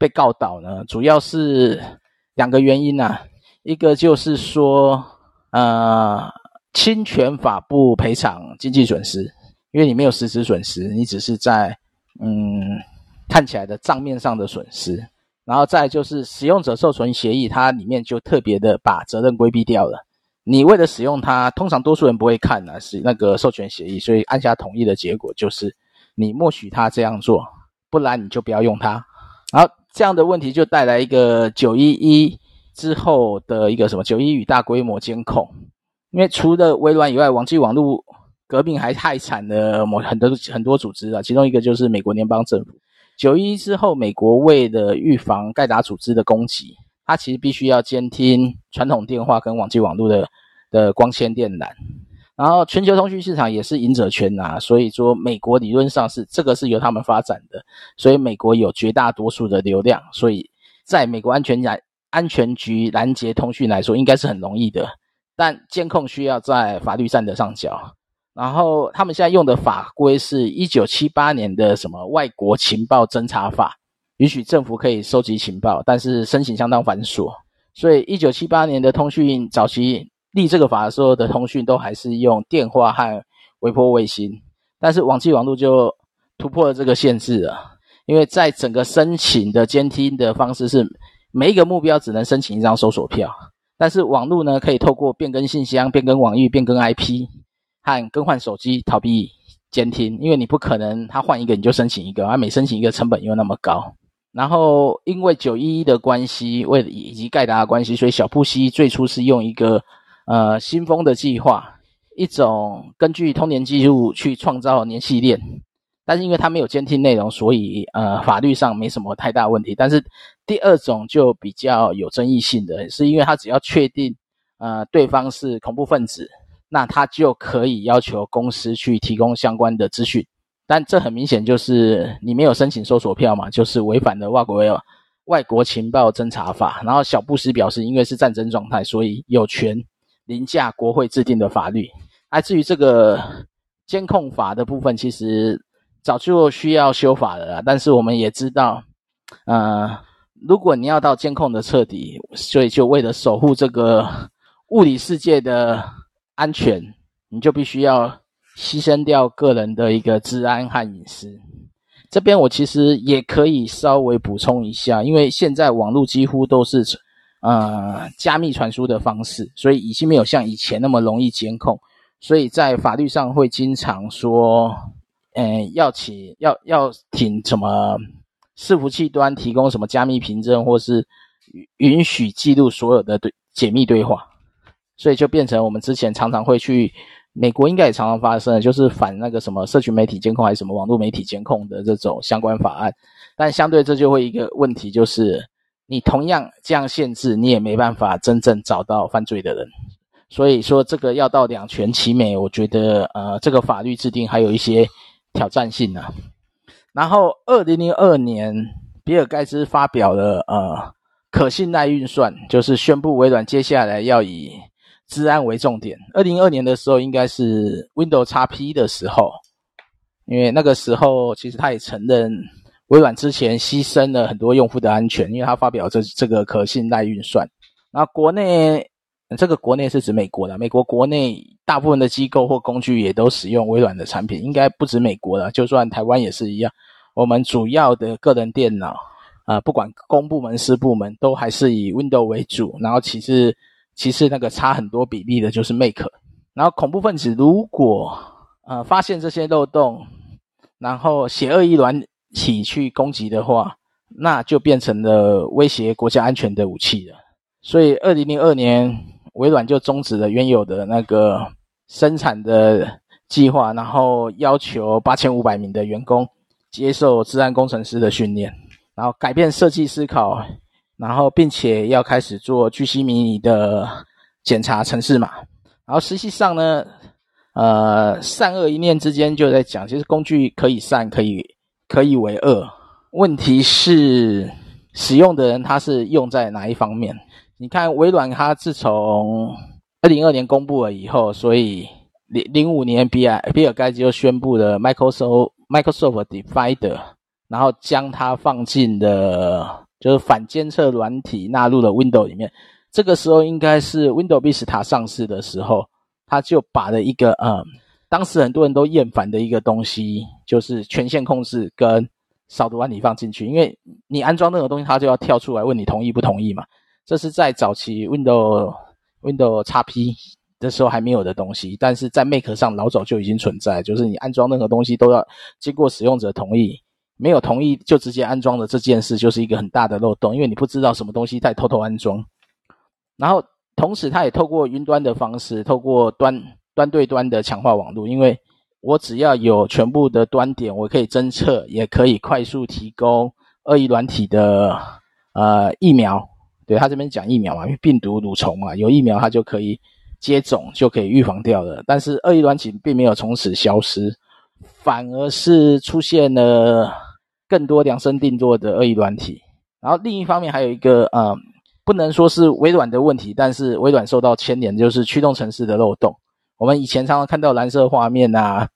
被告倒呢？主要是两个原因啊，一个就是说，呃，侵权法不赔偿经济损失，因为你没有实质损失，你只是在嗯看起来的账面上的损失。然后再就是使用者授权协议，它里面就特别的把责任规避掉了。你为了使用它，通常多数人不会看呢，是那个授权协议，所以按下同意的结果就是你默许他这样做，不然你就不要用它。好这样的问题就带来一个九一一之后的一个什么九一与大规模监控，因为除了微软以外，网际网络革命还害惨了某很多很多组织啊，其中一个就是美国联邦政府。九一之后，美国为了预防盖达组织的攻击，它其实必须要监听传统电话跟网际网络的的光纤电缆。然后全球通讯市场也是赢者圈呐、啊，所以说美国理论上是这个是由他们发展的，所以美国有绝大多数的流量，所以在美国安全来安全局拦截通讯来说，应该是很容易的。但监控需要在法律站的上脚。然后他们现在用的法规是一九七八年的什么外国情报侦查法，允许政府可以收集情报，但是申请相当繁琐。所以一九七八年的通讯早期立这个法的时候的通讯都还是用电话和微波卫星，但是网际网络就突破了这个限制了，因为在整个申请的监听的方式是每一个目标只能申请一张搜索票，但是网络呢可以透过变更信箱、变更网域、变更 IP。和更换手机逃避监听，因为你不可能他换一个你就申请一个，而每申请一个成本又那么高。然后因为九一一的关系，为以及盖达的关系，所以小布希最初是用一个呃新风的计划，一种根据通联记录去创造联系链。但是因为它没有监听内容，所以呃法律上没什么太大问题。但是第二种就比较有争议性的是，因为他只要确定呃对方是恐怖分子。那他就可以要求公司去提供相关的资讯，但这很明显就是你没有申请搜索票嘛，就是违反了外国外国情报侦查法。然后小布什表示，因为是战争状态，所以有权凌驾国会制定的法律。而至于这个监控法的部分，其实早就需要修法了啦。但是我们也知道，呃，如果你要到监控的彻底，所以就为了守护这个物理世界的。安全，你就必须要牺牲掉个人的一个治安和隐私。这边我其实也可以稍微补充一下，因为现在网络几乎都是呃加密传输的方式，所以已经没有像以前那么容易监控。所以在法律上会经常说，呃，要请要要请什么伺服器端提供什么加密凭证，或是允许记录所有的对解密对话。所以就变成我们之前常常会去美国应该也常常发生，就是反那个什么社群媒体监控还是什么网络媒体监控的这种相关法案。但相对这就会一个问题，就是你同样这样限制，你也没办法真正找到犯罪的人。所以说这个要到两全其美，我觉得呃这个法律制定还有一些挑战性呢、啊。然后二零零二年，比尔盖茨发表了呃可信赖运算，就是宣布微软接下来要以治安为重点。二零二年的时候，应该是 Windows XP 的时候，因为那个时候其实他也承认微软之前牺牲了很多用户的安全，因为他发表这这个可信赖运算。然后国内这个国内是指美国的，美国国内大部分的机构或工具也都使用微软的产品，应该不止美国了，就算台湾也是一样。我们主要的个人电脑啊、不管公部门私部门，都还是以 Windows 为主，然后其次。其实那个差很多比例的就是 Mac，然后恐怖分子如果呃发现这些漏洞，然后邪恶一软起去攻击的话，那就变成了威胁国家安全的武器了。所以，二零零二年微软就终止了原有的那个生产的计划，然后要求八千五百名的员工接受治安工程师的训练，然后改变设计思考。然后，并且要开始做巨细迷你的检查程式码。然后，实际上呢，呃，善恶一念之间就在讲，其实工具可以善，可以可以为恶。问题是使用的人他是用在哪一方面？你看微软，它自从二零二年公布了以后，所以零零五年比尔比尔盖茨就宣布了 Microsoft Microsoft Defender，然后将它放进了。就是反监测软体纳入了 Windows 里面，这个时候应该是 Windows Vista 上市的时候，他就把了一个嗯，当时很多人都厌烦的一个东西，就是权限控制跟扫毒软体放进去，因为你安装任何东西，它就要跳出来问你同意不同意嘛。这是在早期 Windows Windows XP 的时候还没有的东西，但是在 Mac 上老早就已经存在，就是你安装任何东西都要经过使用者同意。没有同意就直接安装的这件事，就是一个很大的漏洞，因为你不知道什么东西在偷偷安装。然后，同时它也透过云端的方式，透过端端对端的强化网络，因为我只要有全部的端点，我可以侦测，也可以快速提供恶意软体的呃疫苗。对，他这边讲疫苗嘛，因为病毒蠕虫嘛，有疫苗它就可以接种，就可以预防掉了。但是恶意软体并没有从此消失，反而是出现了。更多量身定做的恶意软体，然后另一方面还有一个，呃，不能说是微软的问题，但是微软受到牵连，就是驱动程式的漏洞。我们以前常常看到蓝色画面啊，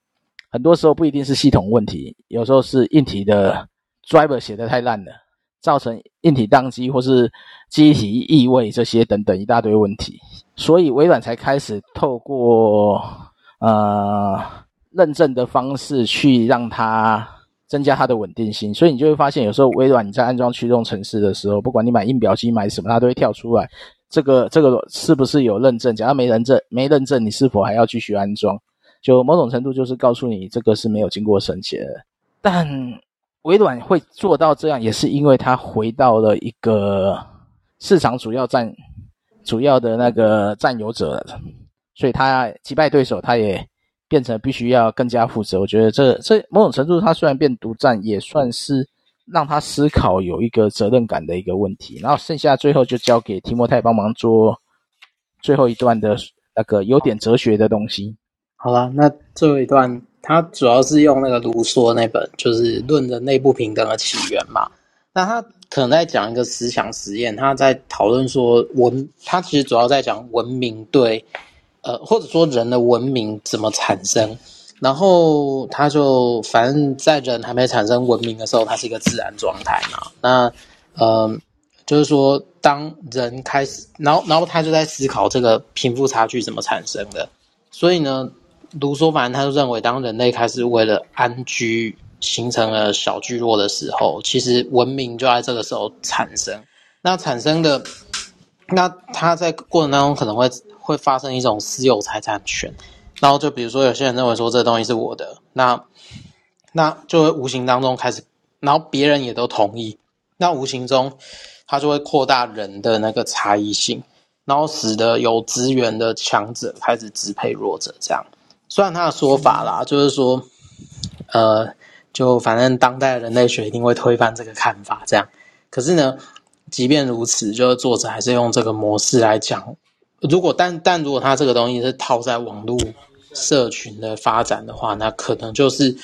很多时候不一定是系统问题，有时候是硬体的 driver 写得太烂了，造成硬体宕机或是机体异位这些等等一大堆问题，所以微软才开始透过呃认证的方式去让它。增加它的稳定性，所以你就会发现，有时候微软你在安装驱动程式的时候，不管你买印表机买什么，它都会跳出来，这个这个是不是有认证？假如没认证，没认证，你是否还要继续安装？就某种程度就是告诉你，这个是没有经过审计的。但微软会做到这样，也是因为它回到了一个市场主要占主要的那个占有者，所以它击败对手，它也。变成必须要更加负责，我觉得这这某种程度，他虽然变独占，也算是让他思考有一个责任感的一个问题。然后剩下最后就交给提莫太帮忙做最后一段的那个有点哲学的东西。好了，那最后一段他主要是用那个卢梭那本就是《论人类不平等的起源》嘛。那他可能在讲一个思想实验，他在讨论说文，他其实主要在讲文明对。呃，或者说人的文明怎么产生？然后他就反正在人还没产生文明的时候，它是一个自然状态嘛。那呃，就是说当人开始，然后然后他就在思考这个贫富差距怎么产生的。所以呢，卢梭反正他就认为，当人类开始为了安居形成了小聚落的时候，其实文明就在这个时候产生。那产生的，那他在过程当中可能会。会发生一种私有财产权，然后就比如说有些人认为说这个东西是我的，那那就会无形当中开始，然后别人也都同意，那无形中它就会扩大人的那个差异性，然后使得有资源的强者开始支配弱者，这样。虽然他的说法啦，就是说，呃，就反正当代人类学一定会推翻这个看法，这样。可是呢，即便如此，就是作者还是用这个模式来讲。如果但但如果他这个东西是套在网络社群的发展的话，那可能就是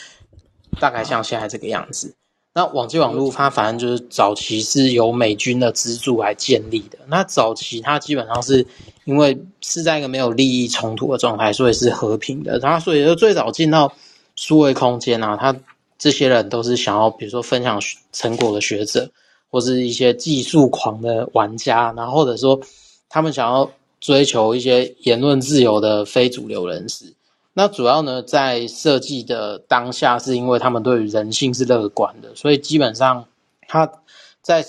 大概像现在这个样子。那网际网络它反正就是早期是由美军的资助来建立的。那早期它基本上是因为是在一个没有利益冲突的状态，所以是和平的。然后所以就最早进到数位空间啊，他这些人都是想要比如说分享成果的学者，或是一些技术狂的玩家，然后或者说他们想要追求一些言论自由的非主流人士。那主要呢，在设计的当下，是因为他们对于人性是乐观的，所以基本上他在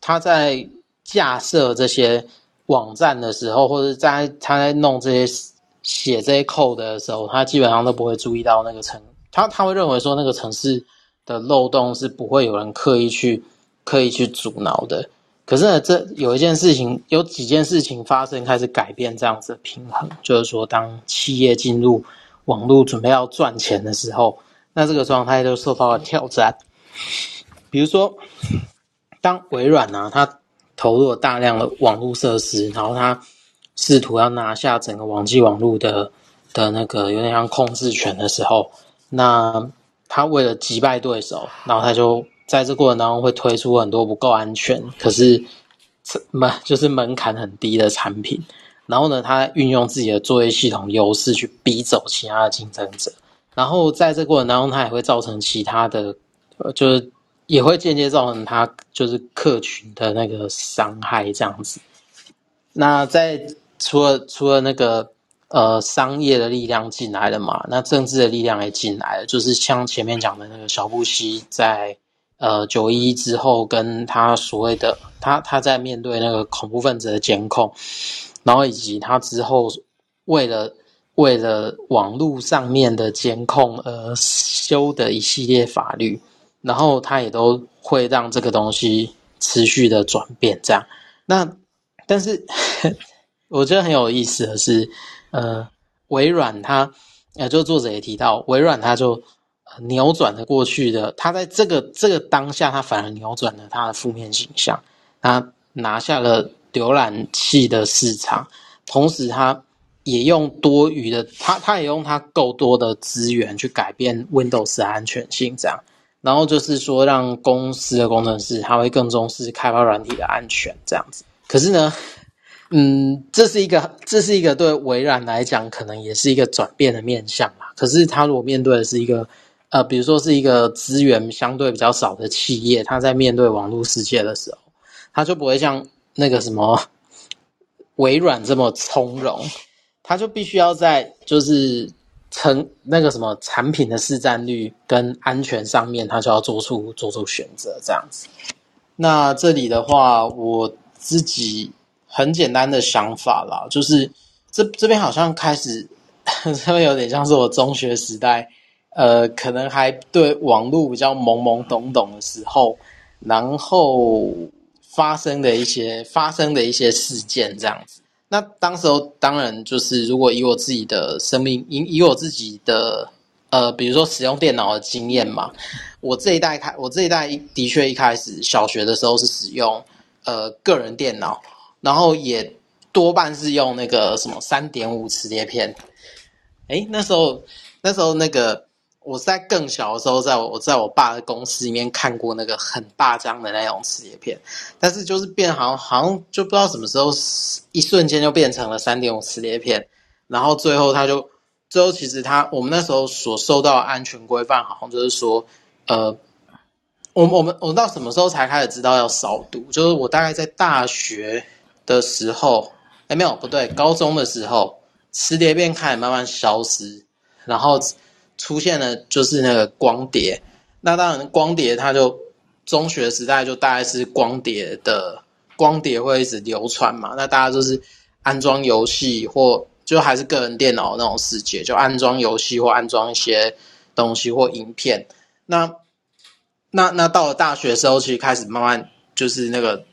他在架设这些网站的时候，或者在他在弄这些写这些 code 的时候，他基本上都不会注意到那个城，他他会认为说那个城市的漏洞是不会有人刻意去刻意去阻挠的。可是呢，这有一件事情，有几件事情发生，开始改变这样子的平衡，就是说，当企业进入网络准备要赚钱的时候，那这个状态就受到了挑战。比如说，当微软呢、啊，它投入了大量的网络设施，然后它试图要拿下整个网际网络的的那个有点像控制权的时候，那它为了击败对手，然后它就在这过程当中会推出很多不够安全，可是门就是门槛很低的产品。然后呢，他运用自己的作业系统优势去逼走其他的竞争者，然后在这过程当中，他也会造成其他的，就是也会间接造成他就是客群的那个伤害这样子。那在除了除了那个呃商业的力量进来了嘛，那政治的力量也进来了，就是像前面讲的那个小布希在呃九一一之后，跟他所谓的他他在面对那个恐怖分子的监控。然后以及他之后为了为了网络上面的监控而修的一系列法律，然后他也都会让这个东西持续的转变。这样，那但是我觉得很有意思的是，呃，微软它呃，就作者也提到，微软它就扭转了过去的，它在这个这个当下，它反而扭转了它的负面形象，它拿下了。浏览器的市场，同时它也用多余的，它它也用它够多的资源去改变 Windows 安全性，这样，然后就是说让公司的工程师他会更重视开发软体的安全，这样子。可是呢，嗯，这是一个这是一个对微软来讲可能也是一个转变的面向啦。可是他如果面对的是一个呃，比如说是一个资源相对比较少的企业，他在面对网络世界的时候，他就不会像。那个什么微软这么从容，他就必须要在就是成那个什么产品的市占率跟安全上面，他就要做出做出选择这样子。那这里的话，我自己很简单的想法啦，就是这这边好像开始 这边有点像是我中学时代，呃，可能还对网络比较懵懵懂懂的时候，然后。发生的一些发生的一些事件这样子，那当时候当然就是如果以我自己的生命，以以我自己的呃，比如说使用电脑的经验嘛，我这一代开，我这一代的确一开始小学的时候是使用呃个人电脑，然后也多半是用那个什么三点五磁碟片，哎，那时候那时候那个。我在更小的时候，在我在我爸的公司里面看过那个很大张的那种磁碟片，但是就是变好像好像就不知道什么时候一瞬间就变成了三点五磁碟片，然后最后他就最后其实他我们那时候所受到安全规范，好像就是说，呃，我我们我到什么时候才开始知道要扫毒？就是我大概在大学的时候，哎没有不对，高中的时候磁碟片开始慢慢消失，然后。出现了就是那个光碟，那当然光碟它就中学时代就大概是光碟的光碟会一直流传嘛，那大家就是安装游戏或就还是个人电脑那种世界，就安装游戏或安装一些东西或影片。那那那到了大学的时候，其实开始慢慢就是那个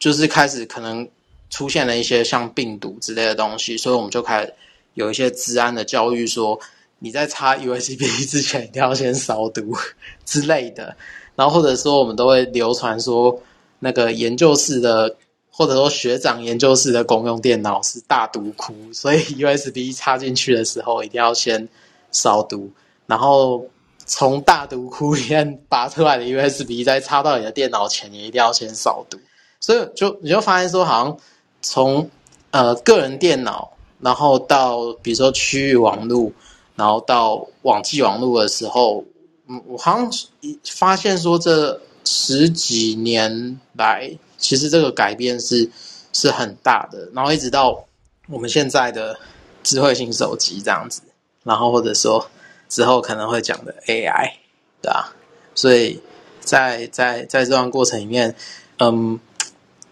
就是开始可能出现了一些像病毒之类的东西，所以我们就开始有一些治安的教育说。你在插 USB 之前一定要先扫毒之类的。然后或者说我们都会流传说，那个研究室的或者说学长研究室的公用电脑是大毒窟，所以 USB 插进去的时候一定要先扫毒，然后从大毒窟里面拔出来的 USB 再插到你的电脑前，也一定要先扫毒。所以就你就发现说，好像从呃个人电脑，然后到比如说区域网络，然后到网际网络的时候。嗯，我好像发现说，这十几年来，其实这个改变是是很大的。然后一直到我们现在的智慧型手机这样子，然后或者说之后可能会讲的 AI，对吧？所以在在在这段过程里面，嗯，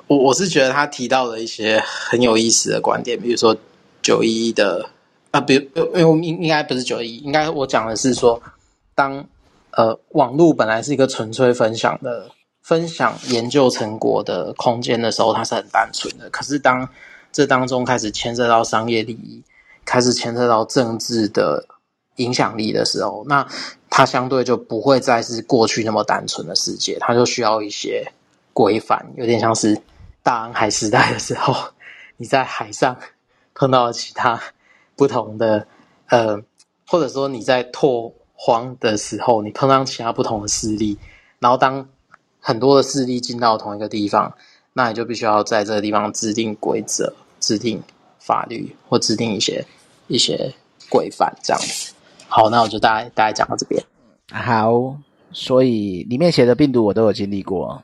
我我是觉得他提到了一些很有意思的观点，比如说九一一的啊，比如因为应应该不是九一，应该我讲的是说当。呃，网络本来是一个纯粹分享的、分享研究成果的空间的时候，它是很单纯的。可是当这当中开始牵涉到商业利益，开始牵涉到政治的影响力的时候，那它相对就不会再是过去那么单纯的世界，它就需要一些规范，有点像是大航海时代的时候，你在海上碰到了其他不同的，呃，或者说你在拓。荒的时候，你碰上其他不同的势力，然后当很多的势力进到同一个地方，那你就必须要在这个地方制定规则、制定法律或制定一些一些规范，这样子。好，那我就大概大概讲到这边。好，所以里面写的病毒我都有经历过，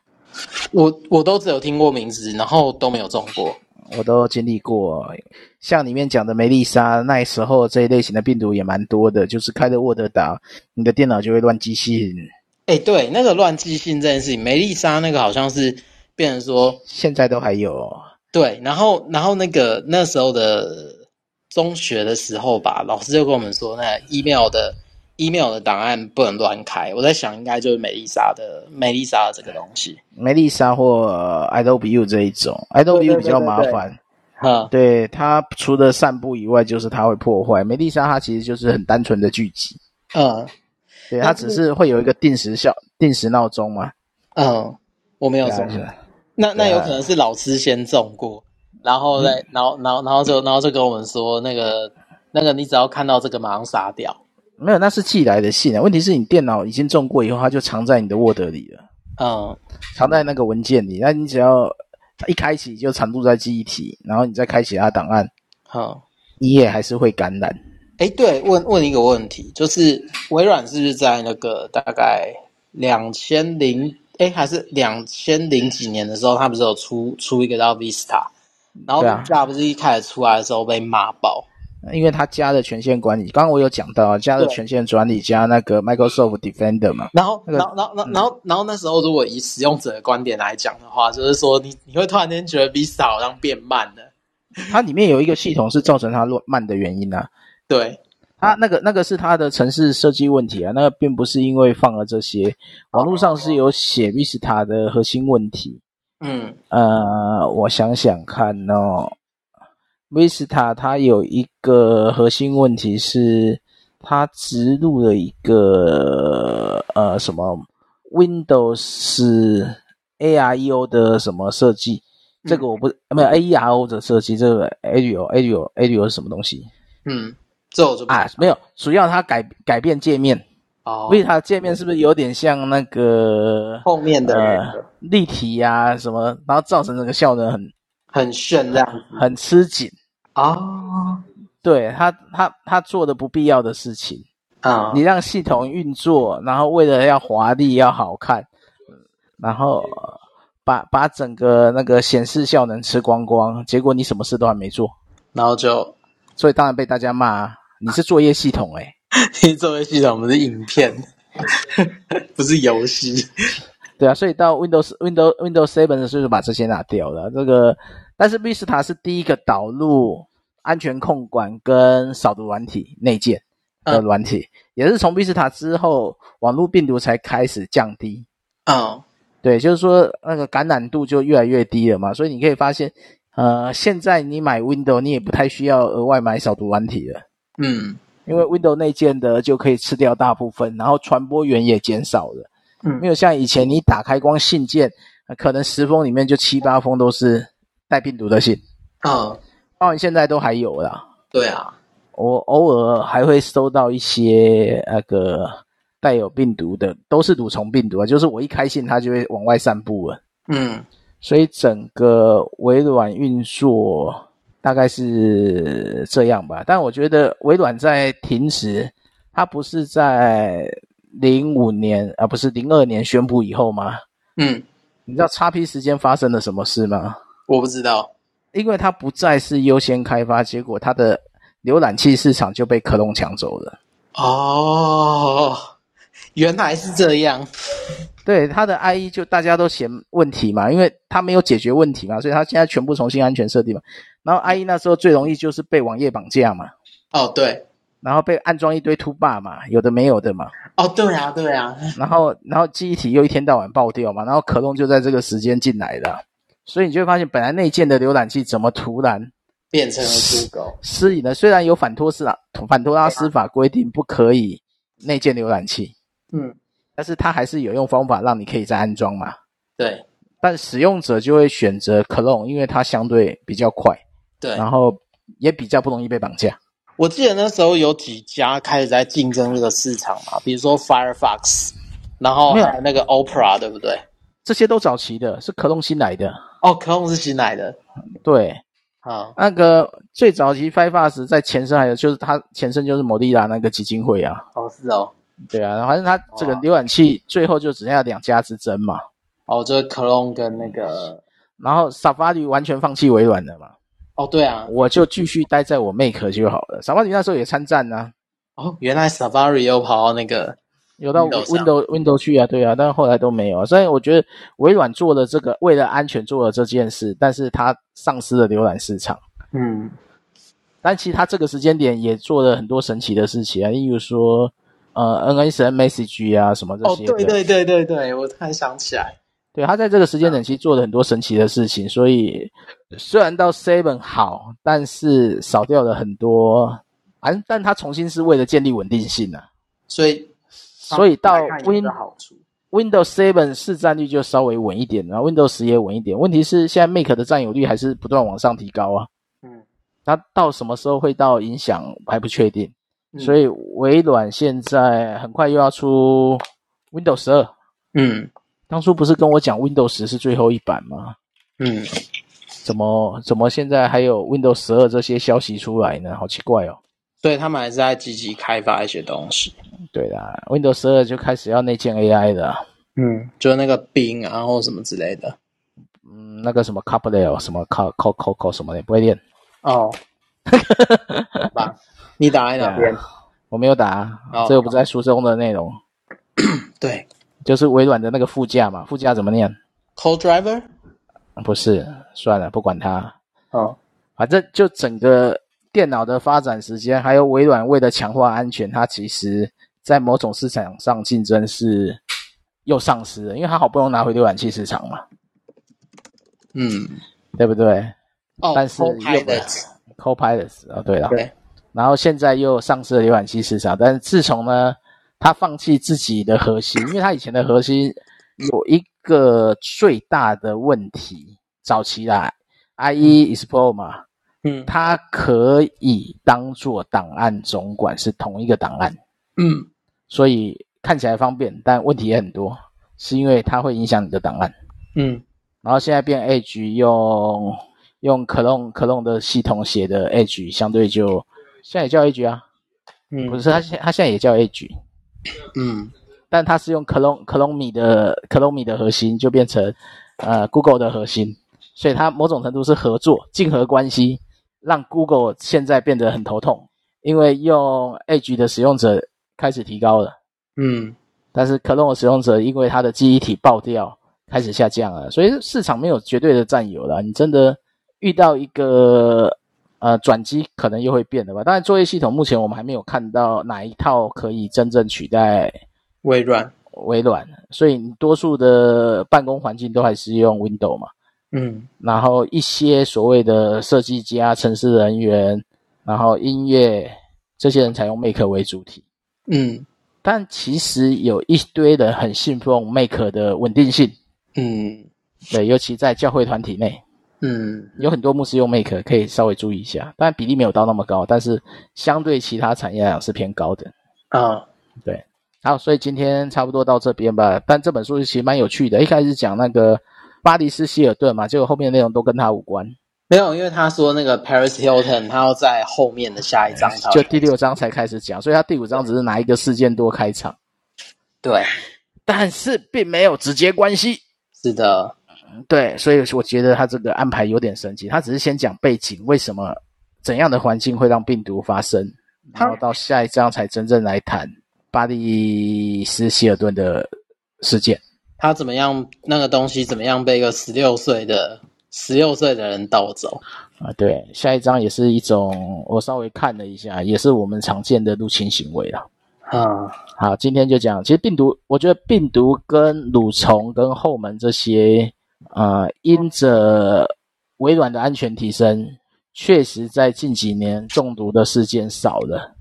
我我都只有听过名字，然后都没有中过。我都经历过，像里面讲的梅丽莎，那时候这一类型的病毒也蛮多的，就是开着 Word 打，你的电脑就会乱寄信。哎，对，那个乱寄信这件事情，梅丽莎那个好像是变成说，现在都还有。对，然后然后那个那时候的中学的时候吧，老师就跟我们说，那 email 的 email 的档案不能乱开。我在想，应该就是美丽莎的美丽莎的这个东西，美丽莎或 Adobe U 这一种，Adobe U 比较麻烦。哈，对，它除了散布以外，就是它会破坏。美丽莎它其实就是很单纯的聚集。嗯，对，它只是会有一个定时效、定时闹钟嘛。嗯，我没有中。那那有可能是老师先中过，然后再，然后然后然后就然后就跟我们说，那个那个你只要看到这个马上杀掉。没有，那是寄来的信啊。问题是你电脑已经中过以后，它就藏在你的 Word 里了。嗯，藏在那个文件里。那你只要一开启就藏住在记忆体，然后你再开启它档案，好、嗯，你也还是会感染。哎，对，问问一个问题，就是微软是不是在那个大概两千零哎还是两千零几年的时候，它不是有出出一个叫 Vista，然后 Vista 不是一开始出来的时候被骂爆。因为他加了权限管理，刚刚我有讲到，加了权限管理加那个 Microsoft Defender 嘛。然后，那个、然后，然后，然后，然后，那时候如果以使用者的观点来讲的话，就是说你你会突然间觉得 Vista 好像变慢了。它里面有一个系统是造成它慢的原因啊。对，它那个那个是它的城市设计问题啊，那个并不是因为放了这些。网络上是有写 Vista 的核心问题。嗯，呃，我想想看哦。Vista 它有一个核心问题是，它植入了一个呃什么 Windows AREO 的什么设计，嗯、这个我不没有 AERO 的设计，这个 AREO AREO AREO 是什么东西？嗯，这我就不啊没有，主要它改改变界面。哦，Vista 界面是不是有点像那个后面的、呃、立体呀、啊、什么，然后造成那个效能很很炫这样，很吃紧。啊、哦，对他，他他做的不必要的事情啊、哦！你让系统运作，然后为了要华丽、要好看，然后把把整个那个显示效能吃光光，结果你什么事都还没做，然后就，所以当然被大家骂。你是作业系统诶、欸、你作业系统不是影片，不是游戏。对啊，所以到 Windows Windows Windows Seven 的时候就把这些拿掉了。这个。但是 Vista 是第一个导入安全控管跟扫毒软体内建的软体，嗯、也是从 Vista 之后，网络病毒才开始降低。哦，对，就是说那个感染度就越来越低了嘛。所以你可以发现，呃，现在你买 Windows，你也不太需要额外买扫毒软体了。嗯，因为 Windows 内建的就可以吃掉大部分，然后传播源也减少了。嗯，没有像以前你打开光信件，可能十封里面就七八封都是带病毒的信。啊，当然现在都还有啦。对啊，我偶尔还会收到一些那个带有病毒的，都是蠕虫病毒啊，就是我一开信它就会往外散布了。嗯，所以整个微软运作大概是这样吧。但我觉得微软在停止，它不是在零五年啊，不是零二年宣布以后吗？嗯，你知道叉 P 时间发生了什么事吗？我不知道。因为它不再是优先开发，结果它的浏览器市场就被克隆抢走了。哦，原来是这样。对，它的 IE 就大家都嫌问题嘛，因为它没有解决问题嘛，所以它现在全部重新安全设定嘛。然后 IE 那时候最容易就是被网页绑架嘛。哦，对。然后被安装一堆 toolbar 嘛，有的没有的嘛。哦，对啊，对啊。然后，然后记忆体又一天到晚爆掉嘛，然后可动就在这个时间进来的。所以你就会发现，本来内建的浏览器怎么突然变成了 Google 私隐呢？虽然有反托斯拉反托拉斯法规定不可以内建浏览器，嗯，但是它还是有用方法让你可以再安装嘛。对，但使用者就会选择 Clone，因为它相对比较快，对，然后也比较不容易被绑架。我记得那时候有几家开始在竞争这个市场嘛，比如说 Firefox，然后还有那个 Opera，对不对？这些都早期的，是 Clone 新来的。哦，科隆是新来的，对，好，那个最早期 Firefox 在前身还有就是它前身就是摩利拉那个基金会啊，哦是哦，对啊，反正它这个浏览器最后就只剩下两家之争嘛，哦，就是科隆跟那个，然后 Safari 完全放弃微软了嘛，哦对啊，我就继续待在我 Mac 就好了，Safari 那时候也参战呢、啊，哦，原来 Safari 又跑到那个。有到 Windows Windows 去啊，对啊，但是后来都没有啊。所以我觉得微软做了这个，为了安全做了这件事，但是它丧失了浏览市场。嗯，但其实它这个时间点也做了很多神奇的事情啊，例如说呃 NSN Message 啊什么这些。哦，对对对对对，我突然想起来，对，他在这个时间点其实做了很多神奇的事情。所以虽然到 Seven 好，但是少掉了很多，但但他重新是为了建立稳定性啊，所以。所以到 Win Windows Seven 市占率就稍微稳一点，然后 Windows 10也稳一点。问题是现在 Mac 的占有率还是不断往上提高啊。嗯，它到什么时候会到影响还不确定。嗯、所以微软现在很快又要出 Windows 12。嗯，当初不是跟我讲 Windows 10是最后一版吗？嗯，怎么怎么现在还有 Windows 12这些消息出来呢？好奇怪哦。所以他们还是在积极开发一些东西。对啦，Windows 12就开始要内建 AI 的，嗯，就是那个 Bing 然后什么之类的，嗯，那个什么 Couple 什么 Call Call Call Call 什么的不会练哦。好吧，你打在哪边？我没有打，哦、这个不在书中的内容。对，就是微软的那个副驾嘛，副驾怎么念？Co-driver？不是，算了，不管它。哦，反正就整个电脑的发展时间，还有微软为了强化安全，它其实。在某种市场上竞争是又丧失了，因为他好不容易拿回浏览器市场嘛，嗯，对不对？哦，但是又 Copilot，Copilot 哦，对了，对，然后现在又丧失了浏览器市场，但是自从呢，他放弃自己的核心，因为他以前的核心有一个最大的问题，早期啦，IE Explorer 嘛，嗯，它可以当做档案总管，是同一个档案，嗯。所以看起来方便，但问题也很多，是因为它会影响你的档案。嗯，然后现在变 Edge 用用 Clone Clone 的系统写的 Edge，相对就现在也叫 Edge 啊。嗯，不是，它现它现在也叫 Edge。嗯，但它是用 Clone Clone Me 的 Clone Me 的核心，就变成呃 Google 的核心，所以它某种程度是合作竞合关系，让 Google 现在变得很头痛，因为用 Edge 的使用者。开始提高了，嗯，但是 Clone 的使用者因为它的记忆体爆掉，开始下降了，所以市场没有绝对的占有了。你真的遇到一个呃转机，可能又会变的吧？当然，作业系统目前我们还没有看到哪一套可以真正取代微软。微软，所以你多数的办公环境都还是用 Windows 嘛，嗯，然后一些所谓的设计家、城市人员，然后音乐。这些人才用 Make 为主体。嗯，但其实有一堆人很信奉 Make 的稳定性。嗯，对，尤其在教会团体内，嗯，有很多牧师用 Make，可以稍微注意一下，但比例没有到那么高，但是相对其他产业来讲是偏高的。啊，对，好，所以今天差不多到这边吧。但这本书其实蛮有趣的，一开始讲那个巴黎斯希尔顿嘛，结果后面的内容都跟他无关。没有，因为他说那个 Paris Hilton，他要在后面的下一章，就第六章才开始讲，所以他第五章只是拿一个事件多开场。对，但是并没有直接关系。是的，对，所以我觉得他这个安排有点神奇。他只是先讲背景，为什么怎样的环境会让病毒发生，然后到下一章才真正来谈巴蒂斯希尔顿的事件。他怎么样？那个东西怎么样被一个十六岁的？十六岁的人盗走啊，对，下一张也是一种，我稍微看了一下，也是我们常见的入侵行为了。嗯，好，今天就讲，其实病毒，我觉得病毒跟蠕虫跟后门这些，呃，因着微软的安全提升，确实在近几年中毒的事件少了。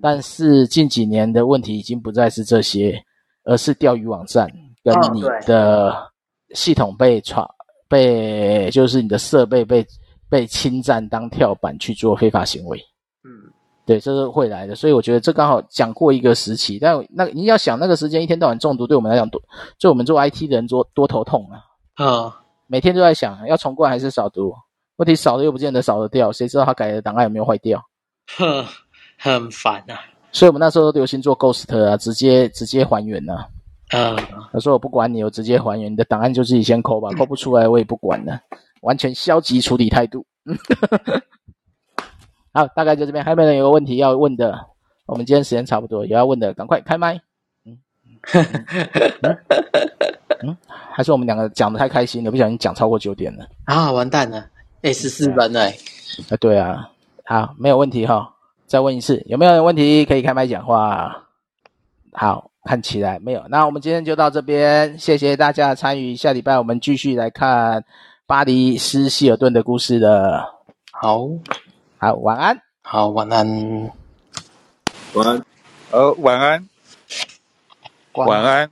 但是近几年的问题已经不再是这些，而是钓鱼网站跟你的系统被闯。被就是你的设备被被侵占当跳板去做非法行为，嗯，对，这是会来的，所以我觉得这刚好讲过一个时期，但那你要想那个时间一天到晚中毒，对我们来讲多，对我们做 IT 的人多多头痛啊，嗯，每天都在想要重灌还是少毒，问题少了又不见得少得掉，谁知道他改的档案有没有坏掉？哼，很烦啊，所以我们那时候都流行做 Ghost 啊，直接直接还原啊。嗯，他说我不管你，我直接还原你的档案，就自己先抠吧，抠不出来我也不管了，完全消极处理态度。好，大概就这边，还有没有人有个问题要问的？我们今天时间差不多，有要问的赶快开麦。嗯，嗯，嗯，还是我们两个讲的太开心了，不小心讲超过九点了啊，完蛋了，哎，十四分了。啊，对啊，好，没有问题哈，再问一次，有没有人问题可以开麦讲话？好。看起来没有，那我们今天就到这边，谢谢大家的参与。下礼拜我们继续来看巴黎斯希尔顿的故事了。好，好，晚安。好，晚安。晚安。呃，晚安。晚安。